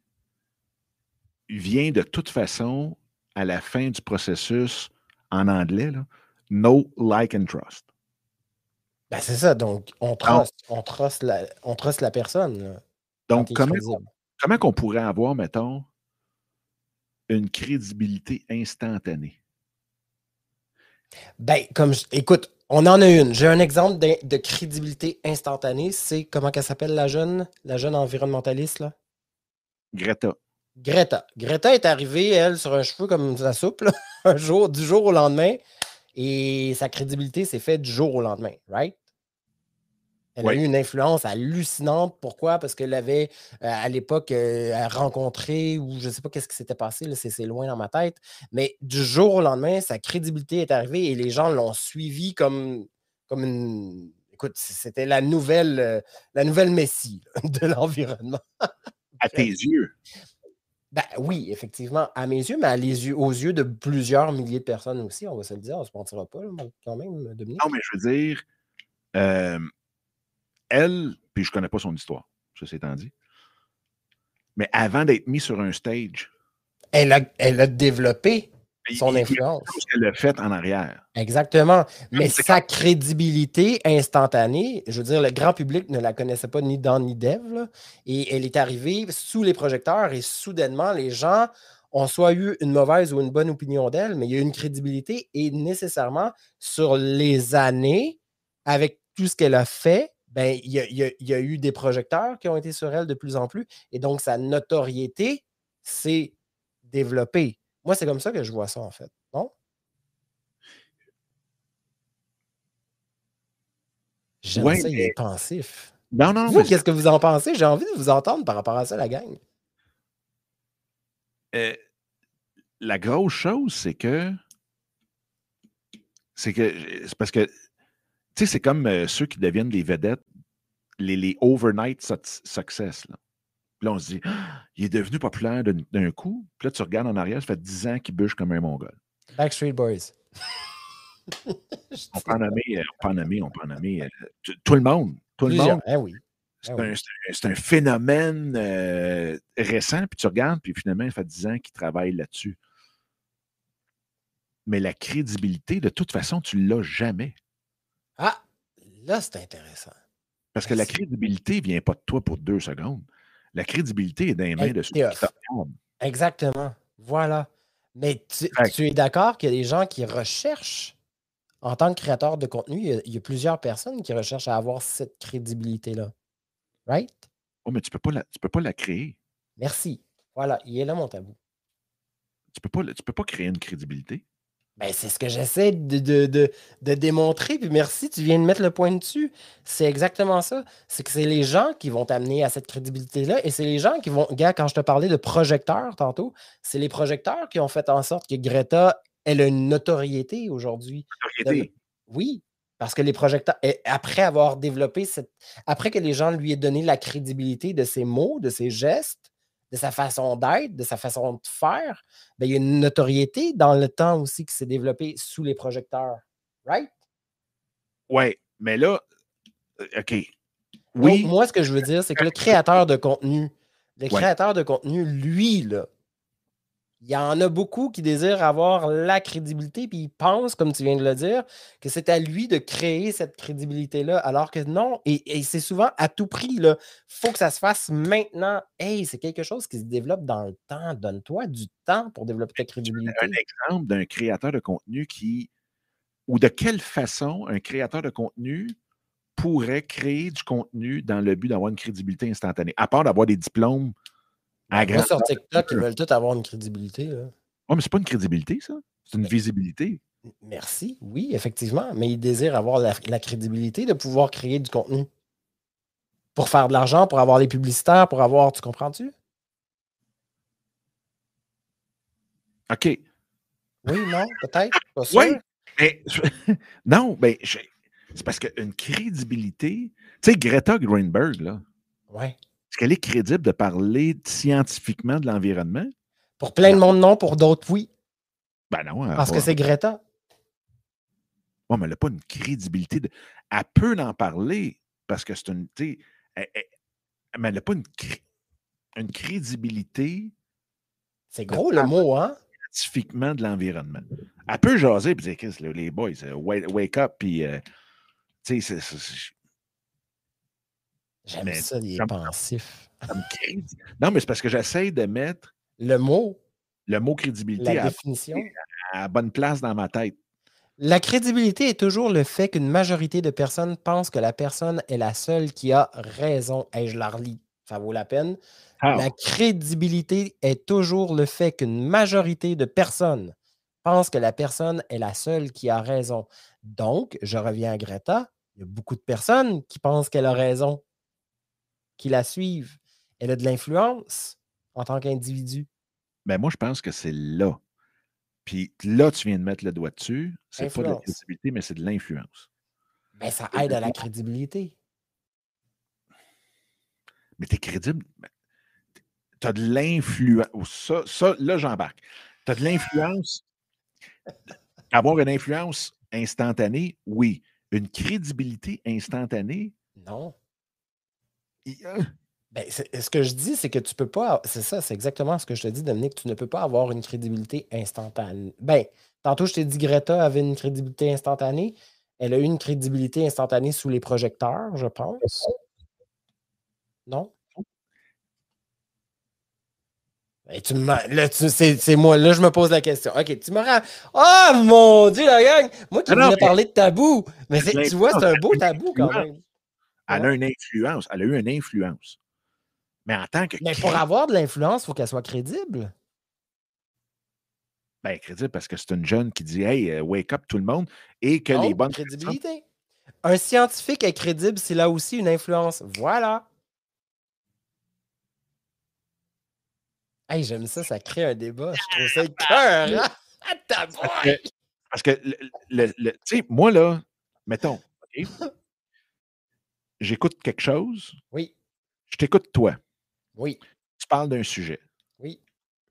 vient de toute façon à la fin du processus en anglais, là, no, like and trust. Ben, c'est ça, donc on trust, on trust, la, on trust la personne. donc, comment, comment qu'on pourrait avoir, mettons, une crédibilité instantanée? Ben, comme écoute, on en a une. J'ai un exemple de, crédibilité instantanée. C'est comment qu'elle s'appelle la jeune, la jeune environnementaliste là? Greta. Greta. Greta est arrivée, elle, sur un cheveu comme sa soupe, un jour, du jour au lendemain. Et sa crédibilité s'est faite du jour au lendemain, right? Elle a eu une influence hallucinante. Pourquoi? Parce qu'elle avait, euh, à l'époque, euh, rencontré, ou je ne sais pas qu'est-ce qui s'était passé, c'est loin dans ma tête, mais du jour au lendemain, sa crédibilité est arrivée et les gens l'ont suivi comme, comme une. Écoute, c'était la nouvelle, euh, la nouvelle messie de l'environnement. à tes yeux. Ben oui, effectivement, à mes yeux, mais à les yeux, aux yeux de plusieurs milliers de personnes aussi, on va se le dire, on ne se mentira pas, quand même, Dominique. Non, mais je veux dire, elle, puis je ne connais pas son histoire, ceci étant dit, mais avant d'être mise sur un stage, elle a, elle a développé son influence. qu'elle a fait en arrière. Exactement. Mais sa crédibilité instantanée, je veux dire, le grand public ne la connaissait pas ni dans ni d'Ève, et elle est arrivée sous les projecteurs et soudainement, les gens ont soit eu une mauvaise ou une bonne opinion d'elle, mais il y a une crédibilité et nécessairement sur les années, avec tout ce qu'elle a fait, ben, il y, a, eu des projecteurs qui ont été sur elle de plus en plus. Et donc, sa notoriété s'est développée. Moi, c'est comme ça que je vois ça, en fait. Non? J'aime ouais, ça, il est pensif. Non, non, Vous, qu'est-ce que vous en pensez? J'ai envie de vous entendre par rapport à ça, la gang. Euh, la grosse chose, c'est que. C'est que. C'est parce que tu sais, c'est comme euh, ceux qui deviennent des vedettes, les, overnight success. Là. Puis là, on se dit, «Ah, il est devenu populaire d'un coup. Puis là, tu regardes en arrière, ça fait 10 ans qu'il bûche comme un mongol. Backstreet Boys. on peut en nommer, on peut en nommer, on peut en nommer. Euh, tout le monde. Tout le monde. Eh oui. C'est eh un, phénomène euh, récent, puis tu regardes, puis finalement, il fait 10 ans qu'il travaille là-dessus. Mais la crédibilité, de toute façon, tu ne l'as jamais. Ah, là, c'est intéressant. Parce que la crédibilité ne vient pas de toi pour deux secondes. La crédibilité est dans les mains de ceux qui Exactement. Voilà. Mais tu, es d'accord qu'il y a des gens qui recherchent, en tant que créateur de contenu, il y a, plusieurs personnes qui recherchent à avoir cette crédibilité-là. Right? Oh, mais tu ne peux, pas peux pas la créer. Merci. Voilà, il est là mon tabou. Tu ne peux, peux pas créer une crédibilité. Ben, c'est ce que j'essaie de, de, démontrer. Puis merci, tu viens de mettre le point dessus. C'est exactement ça. C'est que c'est les gens qui vont t'amener à cette crédibilité-là. Et c'est les gens qui vont. Gars, quand je te parlais de projecteurs tantôt, c'est les projecteurs qui ont fait en sorte que Greta, elle a une notoriété aujourd'hui. Notoriété? Oui, parce que les projecteurs, après avoir développé cette. Après que les gens lui aient donné la crédibilité de ses mots, de ses gestes, de sa façon d'être, de sa façon de faire, ben, il y a une notoriété dans le temps aussi qui s'est développée sous les projecteurs. Right? Oui, mais là, euh, OK. Oui. moi, ce que je veux dire, c'est que le créateur de contenu, le créateur de contenu, lui, là, il y en a beaucoup qui désirent avoir la crédibilité, puis ils pensent, comme tu viens de le dire, que c'est à lui de créer cette crédibilité-là, alors que non, et, c'est souvent à tout prix, il faut que ça se fasse maintenant. Hey, c'est quelque chose qui se développe dans le temps. Donne-toi du temps pour développer ta crédibilité. Un exemple d'un créateur de contenu qui, ou de quelle façon un créateur de contenu pourrait créer du contenu dans le but d'avoir une crédibilité instantanée, à part d'avoir des diplômes à sur TikTok, ils veulent tous avoir une crédibilité. Oui, mais c'est pas une crédibilité, ça. C'est une ben, visibilité. Merci, oui, effectivement. Mais ils désirent avoir la, crédibilité de pouvoir créer du contenu. Pour faire de l'argent, pour avoir les publicitaires, pour avoir. Tu comprends-tu? OK. Oui, non, peut-être. Oui, mais non, mais c'est parce qu'une crédibilité. Tu sais, Greta Greenberg, là. Ouais est-ce qu'elle est crédible de parler scientifiquement de l'environnement? Pour plein de monde, non. Pour d'autres, oui. Ben non. Parce que c'est Greta. Oui, mais elle n'a pas une crédibilité. De... Elle peut en parler parce que c'est une. mais elle n'a pas une, une crédibilité. C'est gros le mot, hein? Scientifiquement de l'environnement. Elle peut jaser et dire, les boys, euh, wake, up, puis. Euh, tu sais, J'aime ça, il est pensif. non, mais c'est parce que j'essaie de mettre. Le mot? Le mot crédibilité. La définition? À, bonne place dans ma tête. La crédibilité est toujours le fait qu'une majorité de personnes pensent que la personne est la seule qui a raison. Et je la relis, ça vaut la peine. Ah. La crédibilité est toujours le fait qu'une majorité de personnes pensent que la personne est la seule qui a raison. Donc, je reviens à Greta, il y a beaucoup de personnes qui pensent qu'elle a raison, qui la suivent. Elle a de l'influence en tant qu'individu. Mais ben, moi, je pense que c'est là. Puis là, tu viens de mettre le doigt dessus. C'est pas de la crédibilité, mais c'est de l'influence. Ben, ça aide à la crédibilité. Mais tu es crédible. Ben, tu as de l'influence. Ça, là, j'embarque. Tu as de l'influence. Avoir une influence instantanée, oui. Une crédibilité instantanée? Non. Ben, ce que je dis, c'est que tu peux pas. C'est ça, c'est exactement ce que je te dis, Dominique. Tu ne peux pas avoir une crédibilité instantanée. Ben, tantôt, je t'ai dit Greta avait une crédibilité instantanée. Elle a eu une crédibilité instantanée sous les projecteurs, je pense. Non? Ben, tu là, c'est, moi. Là, je me pose la question. OK, tu m'auras. Oh mon Dieu, la gang! Moi qui voulais parler de tabou. Mais tu vois, c'est un beau tabou quand même. Elle a une influence. Elle a eu une influence. Mais en tant que. Mais pour avoir de l'influence, il faut qu'elle soit crédible. Ben, crédible parce que c'est une jeune qui dit Hey, euh, wake up tout le monde et que les bonnes. Crédibilité. Un scientifique est crédible, c'est là aussi une influence. Voilà. Hey, j'aime ça, ça crée un débat. Je trouve ça cœur. Hein? Parce que, parce que le, sais, moi, là, mettons, j'écoute quelque chose. Oui. Je t'écoute toi. Oui. Tu parles d'un sujet. Oui.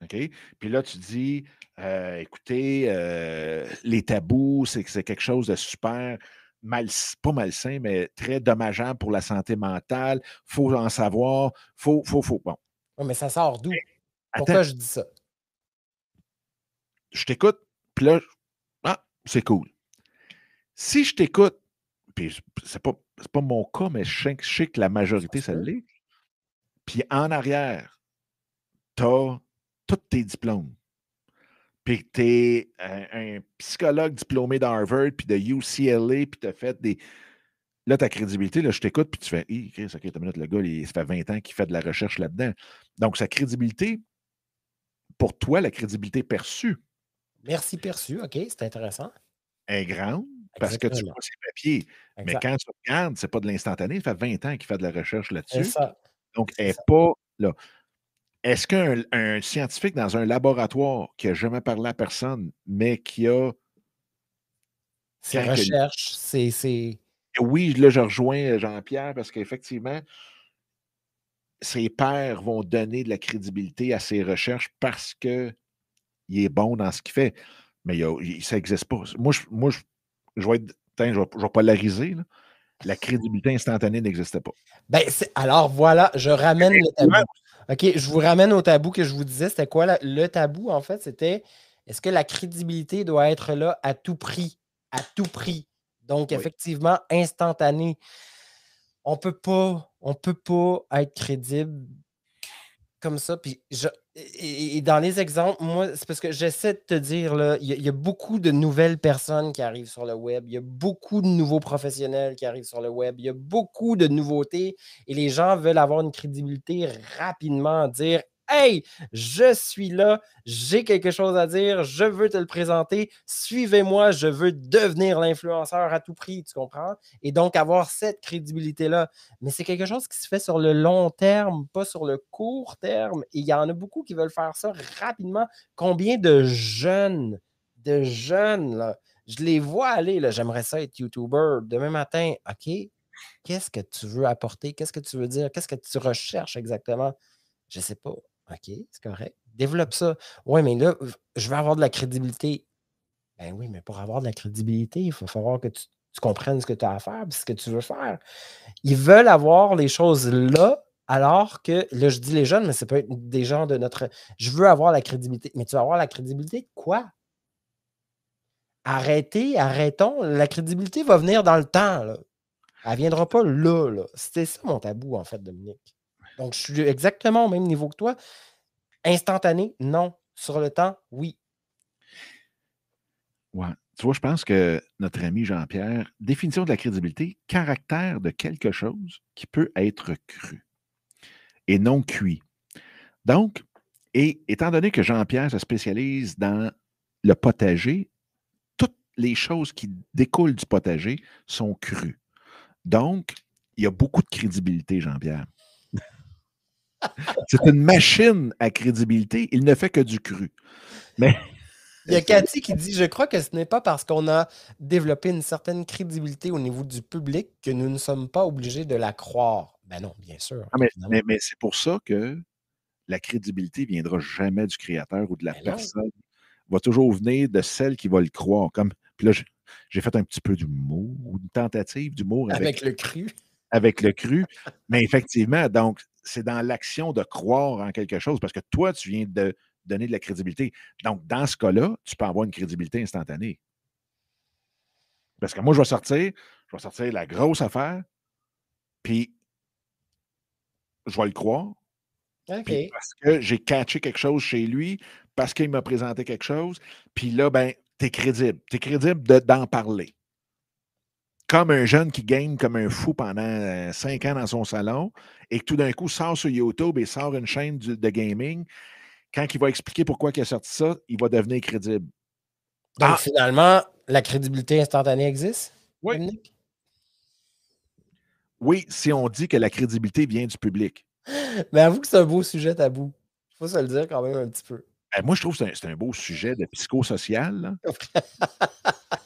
OK? Puis là, tu dis, euh, écoutez, euh, les tabous, c'est quelque chose de super mal, pas malsain, mais très dommageable pour la santé mentale. Il faut en savoir. Faut, faut, faut. Bon. mais ça sort d'où? Pourquoi je dis ça? Je t'écoute, puis là, ah, c'est cool. Si je t'écoute, puis c'est pas, pas mon cas, mais je sais, que la majorité, ça l'est. Puis en arrière, tu as tous tes diplômes. Puis tu es un, psychologue diplômé d'Harvard, puis de UCLA, puis tu as fait des. Là, ta crédibilité, là, je t'écoute, puis tu fais, hé, Chris, OK, minute, le gars, il, ça fait 20 ans qu'il fait de la recherche là-dedans. Donc, sa crédibilité, pour toi, la crédibilité perçue. Merci perçue, OK, c'est intéressant. Est grande parce que tu vois ses papiers. Mais quand tu regardes, c'est pas de l'instantané. Ça fait 20 ans qu'il fait de la recherche là-dessus. Donc, elle n'est pas là. Est-ce qu'un scientifique dans un laboratoire qui n'a jamais parlé à personne, mais qui a. Ses recherches, c'est. Oui, là, je rejoins Jean-Pierre parce qu'effectivement, ses pairs vont donner de la crédibilité à ses recherches parce qu'il est bon dans ce qu'il fait. Mais ça n'existe pas. Moi, je, moi, je, vais être. je ne vais, pas lariser. La crédibilité instantanée n'existait pas. Ben, alors voilà, je ramène le tabou. OK, je vous ramène au tabou que je vous disais. C'était quoi le tabou, en fait? C'était est-ce que la crédibilité doit être là à tout prix? À tout prix. Donc, effectivement, instantané on peut pas, on peut pas être crédible comme ça. Puis et, dans les exemples, moi, c'est parce que j'essaie de te dire, là, il y, a beaucoup de nouvelles personnes qui arrivent sur le web, il y a beaucoup de nouveaux professionnels qui arrivent sur le web, il y a beaucoup de nouveautés et les gens veulent avoir une crédibilité rapidement, dire Hey, je suis là, j'ai quelque chose à dire, je veux te le présenter, suivez-moi, je veux devenir l'influenceur à tout prix, tu comprends? Et donc avoir cette crédibilité-là. Mais c'est quelque chose qui se fait sur le long terme, pas sur le court terme. Et il y en a beaucoup qui veulent faire ça rapidement. Combien de jeunes, de jeunes, là, je les vois aller, là, j'aimerais ça être YouTuber demain matin, OK? Qu'est-ce que tu veux apporter? Qu'est-ce que tu veux dire? Qu'est-ce que tu recherches exactement? Je ne sais pas. OK, c'est correct. Développe ça. Oui, mais là, je veux avoir de la crédibilité. Ben oui, mais pour avoir de la crédibilité, il faut falloir que tu, comprennes ce que tu as à faire ce que tu veux faire. Ils veulent avoir les choses là, alors que, là, je dis les jeunes, mais ça peut être des gens de notre. Je veux avoir la crédibilité. Mais tu vas avoir la crédibilité de quoi? Arrêtez, arrêtons. La crédibilité va venir dans le temps. Là. Elle ne viendra pas là. là. C'était ça mon tabou, en fait, Dominique. Donc, je suis exactement au même niveau que toi. Instantané, non. Sur le temps, oui. Ouais. Tu vois, je pense que notre ami Jean-Pierre, définition de la crédibilité, caractère de quelque chose qui peut être cru et non cuit. Donc, et étant donné que Jean-Pierre se spécialise dans le potager, toutes les choses qui découlent du potager sont crues. Donc, il y a beaucoup de crédibilité, Jean-Pierre. C'est une machine à crédibilité. Il ne fait que du cru. Mais. Il y a Cathy qui dit Je crois que ce n'est pas parce qu'on a développé une certaine crédibilité au niveau du public que nous ne sommes pas obligés de la croire. Ben non, bien sûr. Ah, mais, mais, c'est pour ça que la crédibilité ne viendra jamais du créateur ou de la ben personne. Va toujours venir de celle qui va le croire. Comme, puis là, j'ai fait un petit peu d'humour, une tentative d'humour. Avec, avec le cru. Avec le cru. mais effectivement, donc, c'est dans l'action de croire en quelque chose parce que toi, tu viens de donner de la crédibilité. Donc, dans ce cas-là, tu peux avoir une crédibilité instantanée. Parce que moi, je vais sortir, je vais sortir la grosse affaire, puis je vais le croire. Parce que j'ai catché quelque chose chez lui, parce qu'il m'a présenté quelque chose, puis là, ben, tu es crédible. Tu es crédible d'en parler comme un jeune qui gagne comme un fou pendant euh, cinq ans dans son salon et que tout d'un coup sort sur YouTube et sort une chaîne de gaming, quand il va expliquer pourquoi il a sorti ça, il va devenir crédible. Donc, ah! finalement, la crédibilité instantanée existe? Oui. Oui, si on dit que la crédibilité vient du public. Mais avoue que c'est un beau sujet tabou. Il faut se le dire quand même un petit peu. Ben, moi, je trouve que c'est un, beau sujet de psychosocial.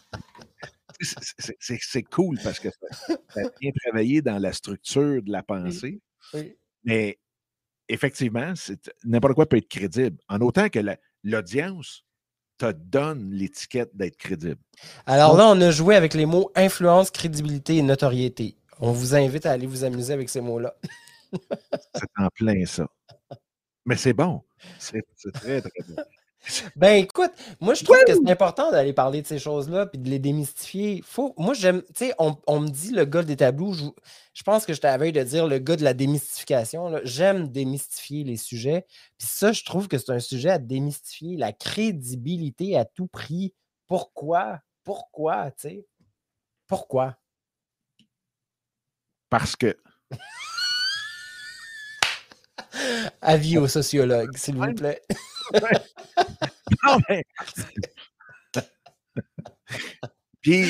c'est cool parce que ça, a bien travaillé dans la structure de la pensée. Mais effectivement, n'importe quoi peut être crédible. En autant que l'audience te donne l'étiquette d'être crédible. Alors là, on a joué avec les mots influence, crédibilité et notoriété. On vous invite à aller vous amuser avec ces mots-là. c'est en plein ça. Mais c'est bon. C'est très, très bon. Ben écoute, moi je trouve que c'est important d'aller parler de ces choses-là puis de les démystifier. Faut, moi j'aime, tu sais, on, me dit le gars des tabous, je, pense que je t'avais de dire le gars de la démystification. J'aime démystifier les sujets. Puis ça, je trouve que c'est un sujet à démystifier, la crédibilité à tout prix. Pourquoi? Pourquoi, tu sais? Pourquoi? Parce que. Avis aux sociologues, s'il vous plaît. non, mais. Puis,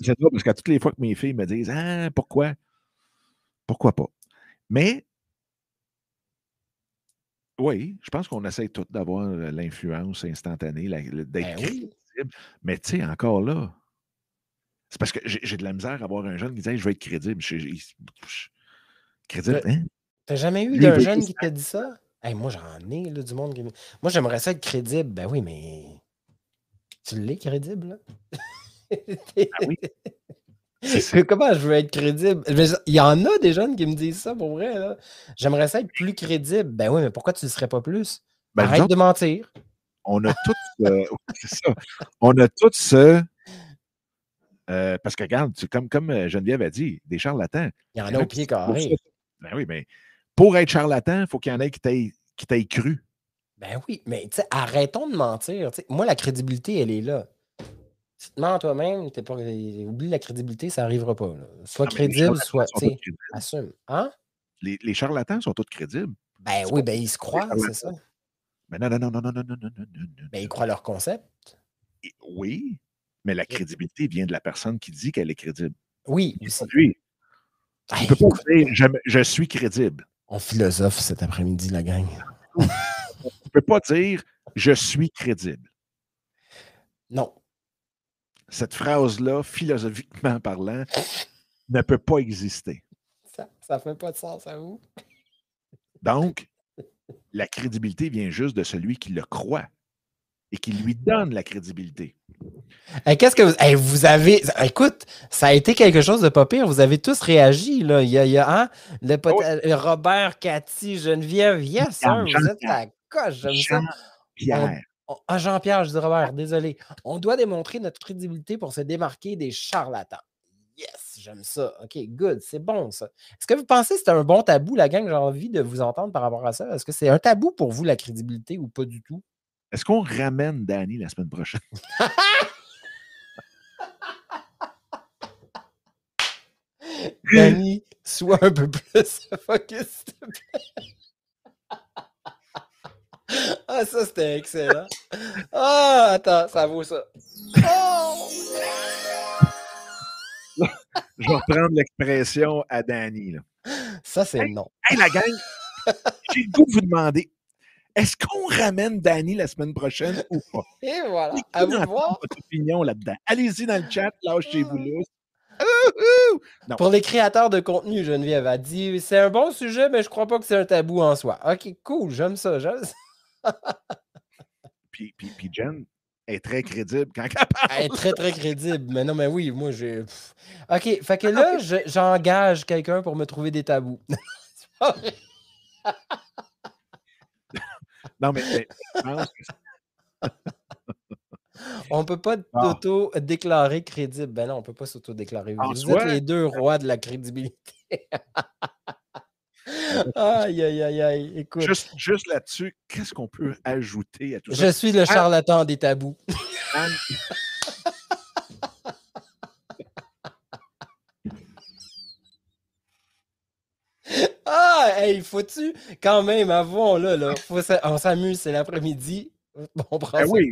c'est drôle parce qu'à toutes les fois que mes filles me disent Ah, pourquoi? Pourquoi pas Mais, oui, je pense qu'on essaie tous d'avoir l'influence instantanée, d'être ben crédible. Mais, tu sais, encore là, c'est parce que j'ai de la misère à avoir un jeune qui dit Je vais être crédible. crédible, hein? T'as jamais eu d'un jeune qui t'a dit ça? Moi, j'en ai là, du monde qui. Moi, j'aimerais ça être crédible. Ben oui, mais. Tu l'es crédible, là? ah oui. Comment je veux être crédible? Il y en a des jeunes qui me disent ça pour vrai. Là. J'aimerais ça être plus crédible. Ben oui, mais pourquoi tu ne serais pas plus? Ben, Arrête de mentir. On a tous ça. On a tous ce. Euh, parce que regarde, comme, comme euh, Geneviève a dit, des charlatans. Il y en a au pied carré. Ben oui, mais pour être charlatan, il faut qu'il y en ait qui t'aient cru. Ben oui, mais arrêtons de mentir. moi, la crédibilité, elle est là. Si tu te mens toi-même, pas... oublie la crédibilité, ça n'arrivera pas. Soit crédible, soit. Assume. Hein? Les, les, charlatans sont tous crédibles. Ben oui, ben ils se croient, c'est ça. Mais non, non, non, non, non, non, non, non, non, Ben ils croient leur concept. oui, mais la crédibilité vient de la personne qui dit qu'elle est crédible. Oui, Lui, tu peux pas dire je suis crédible. On philosophe cet après-midi, la gang. On ne peut pas dire je suis crédible. Non. Cette phrase-là, philosophiquement parlant, ne peut pas exister. Ça ne fait pas de sens à vous? Donc, la crédibilité vient juste de celui qui le croit et qui lui donne la crédibilité. Qu'est-ce que vous, vous, avez. Écoute, ça a été quelque chose de pas pire. Vous avez tous réagi. Là. Il y a, il y a hein, le euh, Robert, Cathy, Geneviève. Yes, sir, vous êtes à coche. J'aime ça. Pierre. ah, Jean-Pierre, je dis Robert, désolé. On doit démontrer notre crédibilité pour se démarquer des charlatans. Yes, j'aime ça. OK, good, c'est bon ça. Est-ce que vous pensez que c'est un bon tabou, la gang? J'ai envie de vous entendre par rapport à ça. Est-ce que c'est un tabou pour vous, la crédibilité, ou pas du tout? Est-ce qu'on ramène Danny la semaine prochaine? Danny, sois un peu plus focus, s'il te plaît. Ah, ça, c'était excellent. Ah, attends, ça vaut ça. Oh! Je vais reprendre l'expression à Danny. Ça, c'est non. Hey, la gang, j'ai le goût de vous demander est-ce qu'on ramène Danny la semaine prochaine ou pas? Et voilà. À vous voir. votre opinion là-dedans? Allez-y dans le chat, lâchez-vous là. Pour les créateurs de contenu, Geneviève a dit c'est un bon sujet, mais je crois pas que c'est un tabou en soi. Ok, cool, j'aime ça. J'aime ça. puis, puis, puis Jen, est très crédible quand elle parle. Elle est très, très crédible. Mais non, mais oui, moi, j'ai. OK, fait que là, j'engage quelqu'un pour me trouver des tabous. Non, mais, mais On ne peut pas s'auto-déclarer crédible. Ben non, on ne peut pas s'auto-déclarer. Vous êtes les deux rois de la crédibilité. Aïe, aïe, aïe, aïe. Écoute. Juste, là-dessus, qu'est-ce qu'on peut ajouter à tout ça? Je suis le charlatan des tabous. Ah, hey, faut-tu quand même avant, là, là faut on s'amuse, c'est l'après-midi. Bon, ben oui.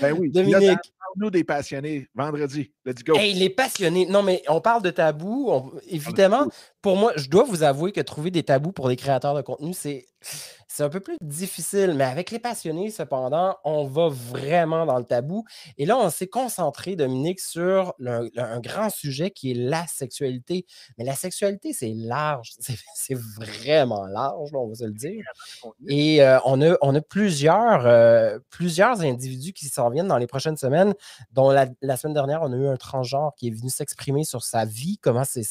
Ben oui. Dominique nous des passionnés vendredi. Let's go. Hey, les passionnés. Non, mais on parle de tabous. Évidemment, pour moi, je dois vous avouer que trouver des tabous pour les créateurs de contenu, c'est un peu plus difficile, mais avec les passionnés, cependant, on va vraiment dans le tabou. Et là, on s'est concentré, Dominique, sur un grand sujet qui est la sexualité. Mais la sexualité, c'est large. C'est vraiment large, on va se le dire. Et euh, on, a, on a plusieurs, euh, plusieurs individus qui s'en viennent dans les prochaines semaines, dont la, semaine dernière, on a eu un transgenre qui est venu s'exprimer sur sa vie, comment c'est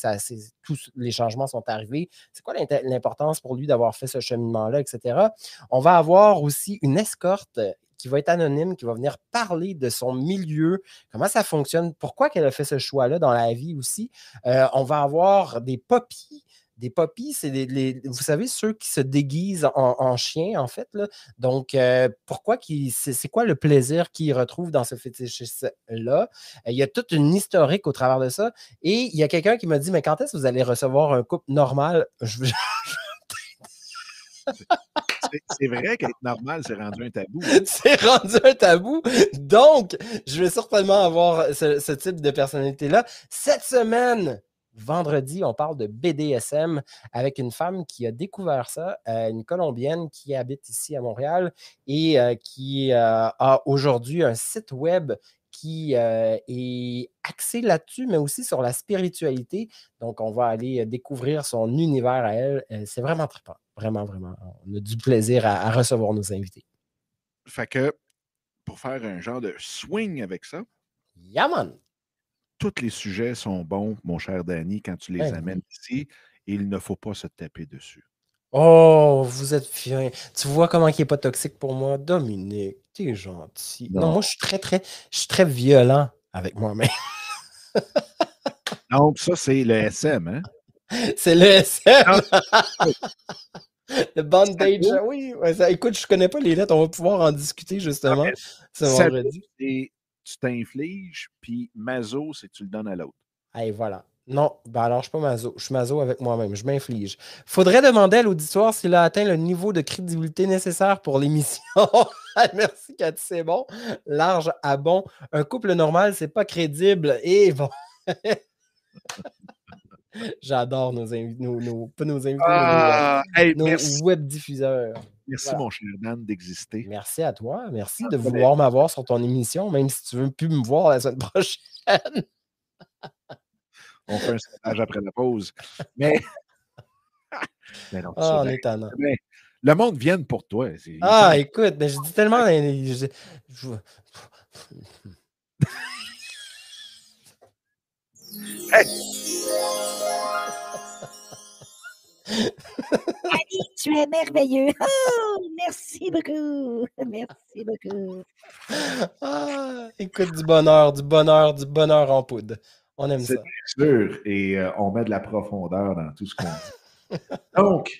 tous les changements sont arrivés, c'est quoi l'importance pour lui d'avoir fait ce cheminement-là, etc. On va avoir aussi une escorte euh, qui va être anonyme, qui va venir parler de son milieu, comment ça fonctionne, pourquoi qu'elle a fait ce choix-là dans la vie aussi? Euh, on va avoir des poppies des poppies, c'est les, vous savez, ceux qui se déguisent en, chien, en fait. Là. Donc, euh, pourquoi c'est, quoi le plaisir qu'ils retrouvent dans ce fétichisme-là? Il y a toute une historique au travers de ça. Et il y a quelqu'un qui m'a dit, mais quand est-ce que vous allez recevoir un couple normal? Je, c'est vrai qu'être normal, c'est rendu un tabou. c'est rendu un tabou. Donc, je vais certainement avoir ce, type de personnalité-là. Cette semaine, vendredi, on parle de BDSM avec une femme qui a découvert ça, euh, une Colombienne qui habite ici à Montréal et euh, qui euh, a aujourd'hui un site web qui est axé là-dessus, mais aussi sur la spiritualité. Donc, on va aller découvrir son univers à elle. c'est vraiment trippant. Vraiment, vraiment. On a du plaisir à, recevoir nos invités. Fait que pour faire un genre de swing avec ça. Yaman! Tous les sujets sont bons, mon cher Danny, quand tu les ben amènes ici. il ne faut pas se taper dessus. Oh, vous êtes fin. Tu vois comment il n'est pas toxique pour moi? Dominique, t'es gentil. Non. moi, je suis très, très, je suis très violent avec moi-même. Donc, ça, c'est le SM, hein? C'est le SM! Le bondage, oui. écoute, je ne connais pas les lettres. On va pouvoir en discuter justement ce vendredi. Tu t'infliges, puis mazo, c'est que tu le donnes à l'autre. Hey, voilà. Non, ben alors je suis pas mazo. Je suis mazo avec moi-même. Je m'inflige. Faudrait demander à l'auditoire s'il a atteint le niveau de crédibilité nécessaire pour l'émission. Merci, Cathy, c'est bon. Large à bon. Un couple normal, c'est pas crédible. Et bon. J'adore nos invités, nos, pas nos invités, ah, nos, web diffuseurs. Merci, mon cher Dan, d'exister. Merci à toi. Merci de vouloir m'avoir sur ton émission, même si tu ne veux plus me voir la semaine prochaine. On fait un sondage après la pause. Mais. mais non, oh, on est mais, le monde vient pour toi. Ah, écoute, mais je dis tellement. Je, je... hey! Annie, tu es merveilleux. Oh, merci beaucoup. Merci beaucoup. Ah, écoute, du bonheur, du bonheur, du bonheur en poudre. On aime ça. C'est sûr. Et euh, on met de la profondeur dans tout ce qu'on dit. Donc,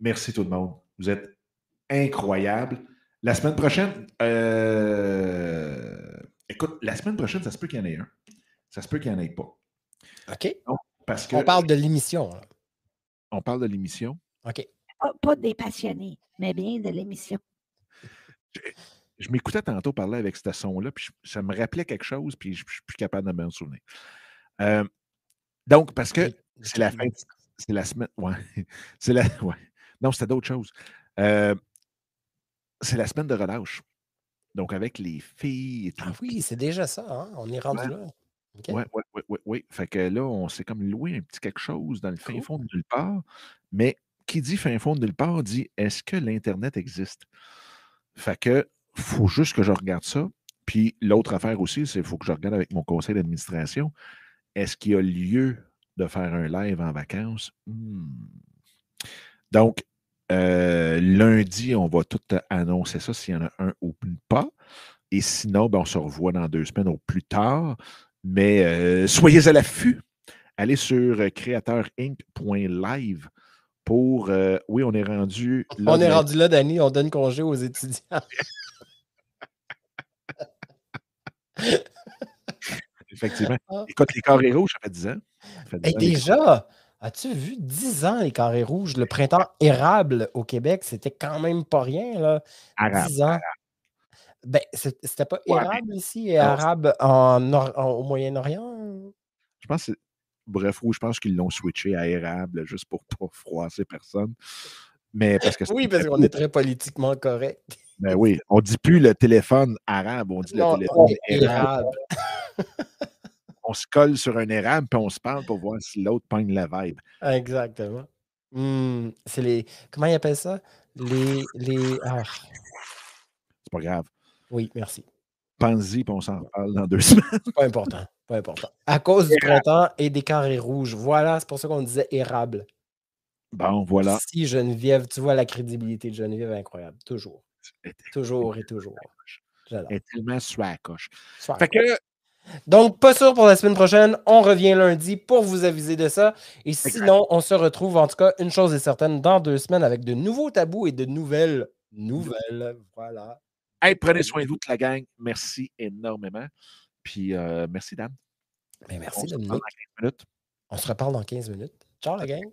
merci tout le monde. Vous êtes incroyables. La semaine prochaine, euh, écoute, la semaine prochaine, ça se peut qu'il y en ait un. Ça se peut qu'il n'y en ait pas. OK. parce que, on parle de l'émission. On parle de l'émission. OK. Pas, des passionnés, mais bien de l'émission. Je, m'écoutais tantôt parler avec ce son-là, puis ça me rappelait quelque chose, puis je ne suis plus capable de me souvenir. Euh, donc, parce que c'est la fin, c'est la semaine. Ouais. C'est la. Ouais. Non, c'était d'autres choses. Euh, c'est la semaine de relâche. Donc, avec les filles et tout. Ah oui, c'est déjà ça, hein? On est rendu là. Oui, oui, oui, oui, oui. Fait que là, on s'est comme loué un petit quelque chose dans le fin fond de nulle part. Mais qui dit fin fond de nulle part dit est-ce que l'Internet existe? Fait que faut juste que je regarde ça. Puis l'autre affaire aussi, c'est qu'il faut que je regarde avec mon conseil d'administration. Est-ce qu'il y a lieu de faire un live en vacances? Hmm. Donc, euh, lundi, on va tout annoncer ça s'il y en a un ou pas. Et sinon, ben, on se revoit dans deux semaines au plus tard. Mais euh, soyez à l'affût. Allez sur euh, créateurinc.live pour. Euh, oui, on est rendu. Là, on est rendu là, Danny. On donne congé aux étudiants. Effectivement. Ah. Écoute, les carrés rouges, ça fait 10 ans. Et déjà, as-tu vu 10 ans les carrés rouges? Le printemps érable au Québec, c'était quand même pas rien. Là. 10 ans. Ben, c'était pas érable ici et arabe en, au Moyen-Orient? Je pense que Bref, oui, je pense qu'ils l'ont switché à érable juste pour pas froisser personne. Mais parce que oui, parce qu'on est très politiquement correct. Ben oui, on dit plus le téléphone arabe, on dit le téléphone érable. on se colle sur un érable puis on se parle pour voir si l'autre pogne la vibe. Exactement. Mmh, c'est les. Comment ils appellent ça? Les. les... Ah. C'est pas grave. Oui, merci. Pense-y, puis on s'en reparle dans deux semaines. Pas important. Pas important. À cause du printemps et des carrés rouges. Voilà, c'est pour ça qu'on disait érable. Bon, voilà. Si Geneviève, tu vois la crédibilité de Geneviève, incroyable. Toujours. Toujours et toujours. Elle est tellement swacoche. Fait que. Donc, pas sûr pour la semaine prochaine. On revient lundi pour vous aviser de ça. Et sinon, on se retrouve, en tout cas, une chose est certaine, dans deux semaines avec de nouveaux tabous et de nouvelles nouvelles. Voilà. Hey, prenez soin de vous, toute la gang. Merci énormément. Puis euh, merci, Dan. Ben, merci, On se reparle dans 15 minutes. On se reparle dans 15 minutes. Ciao, la gang.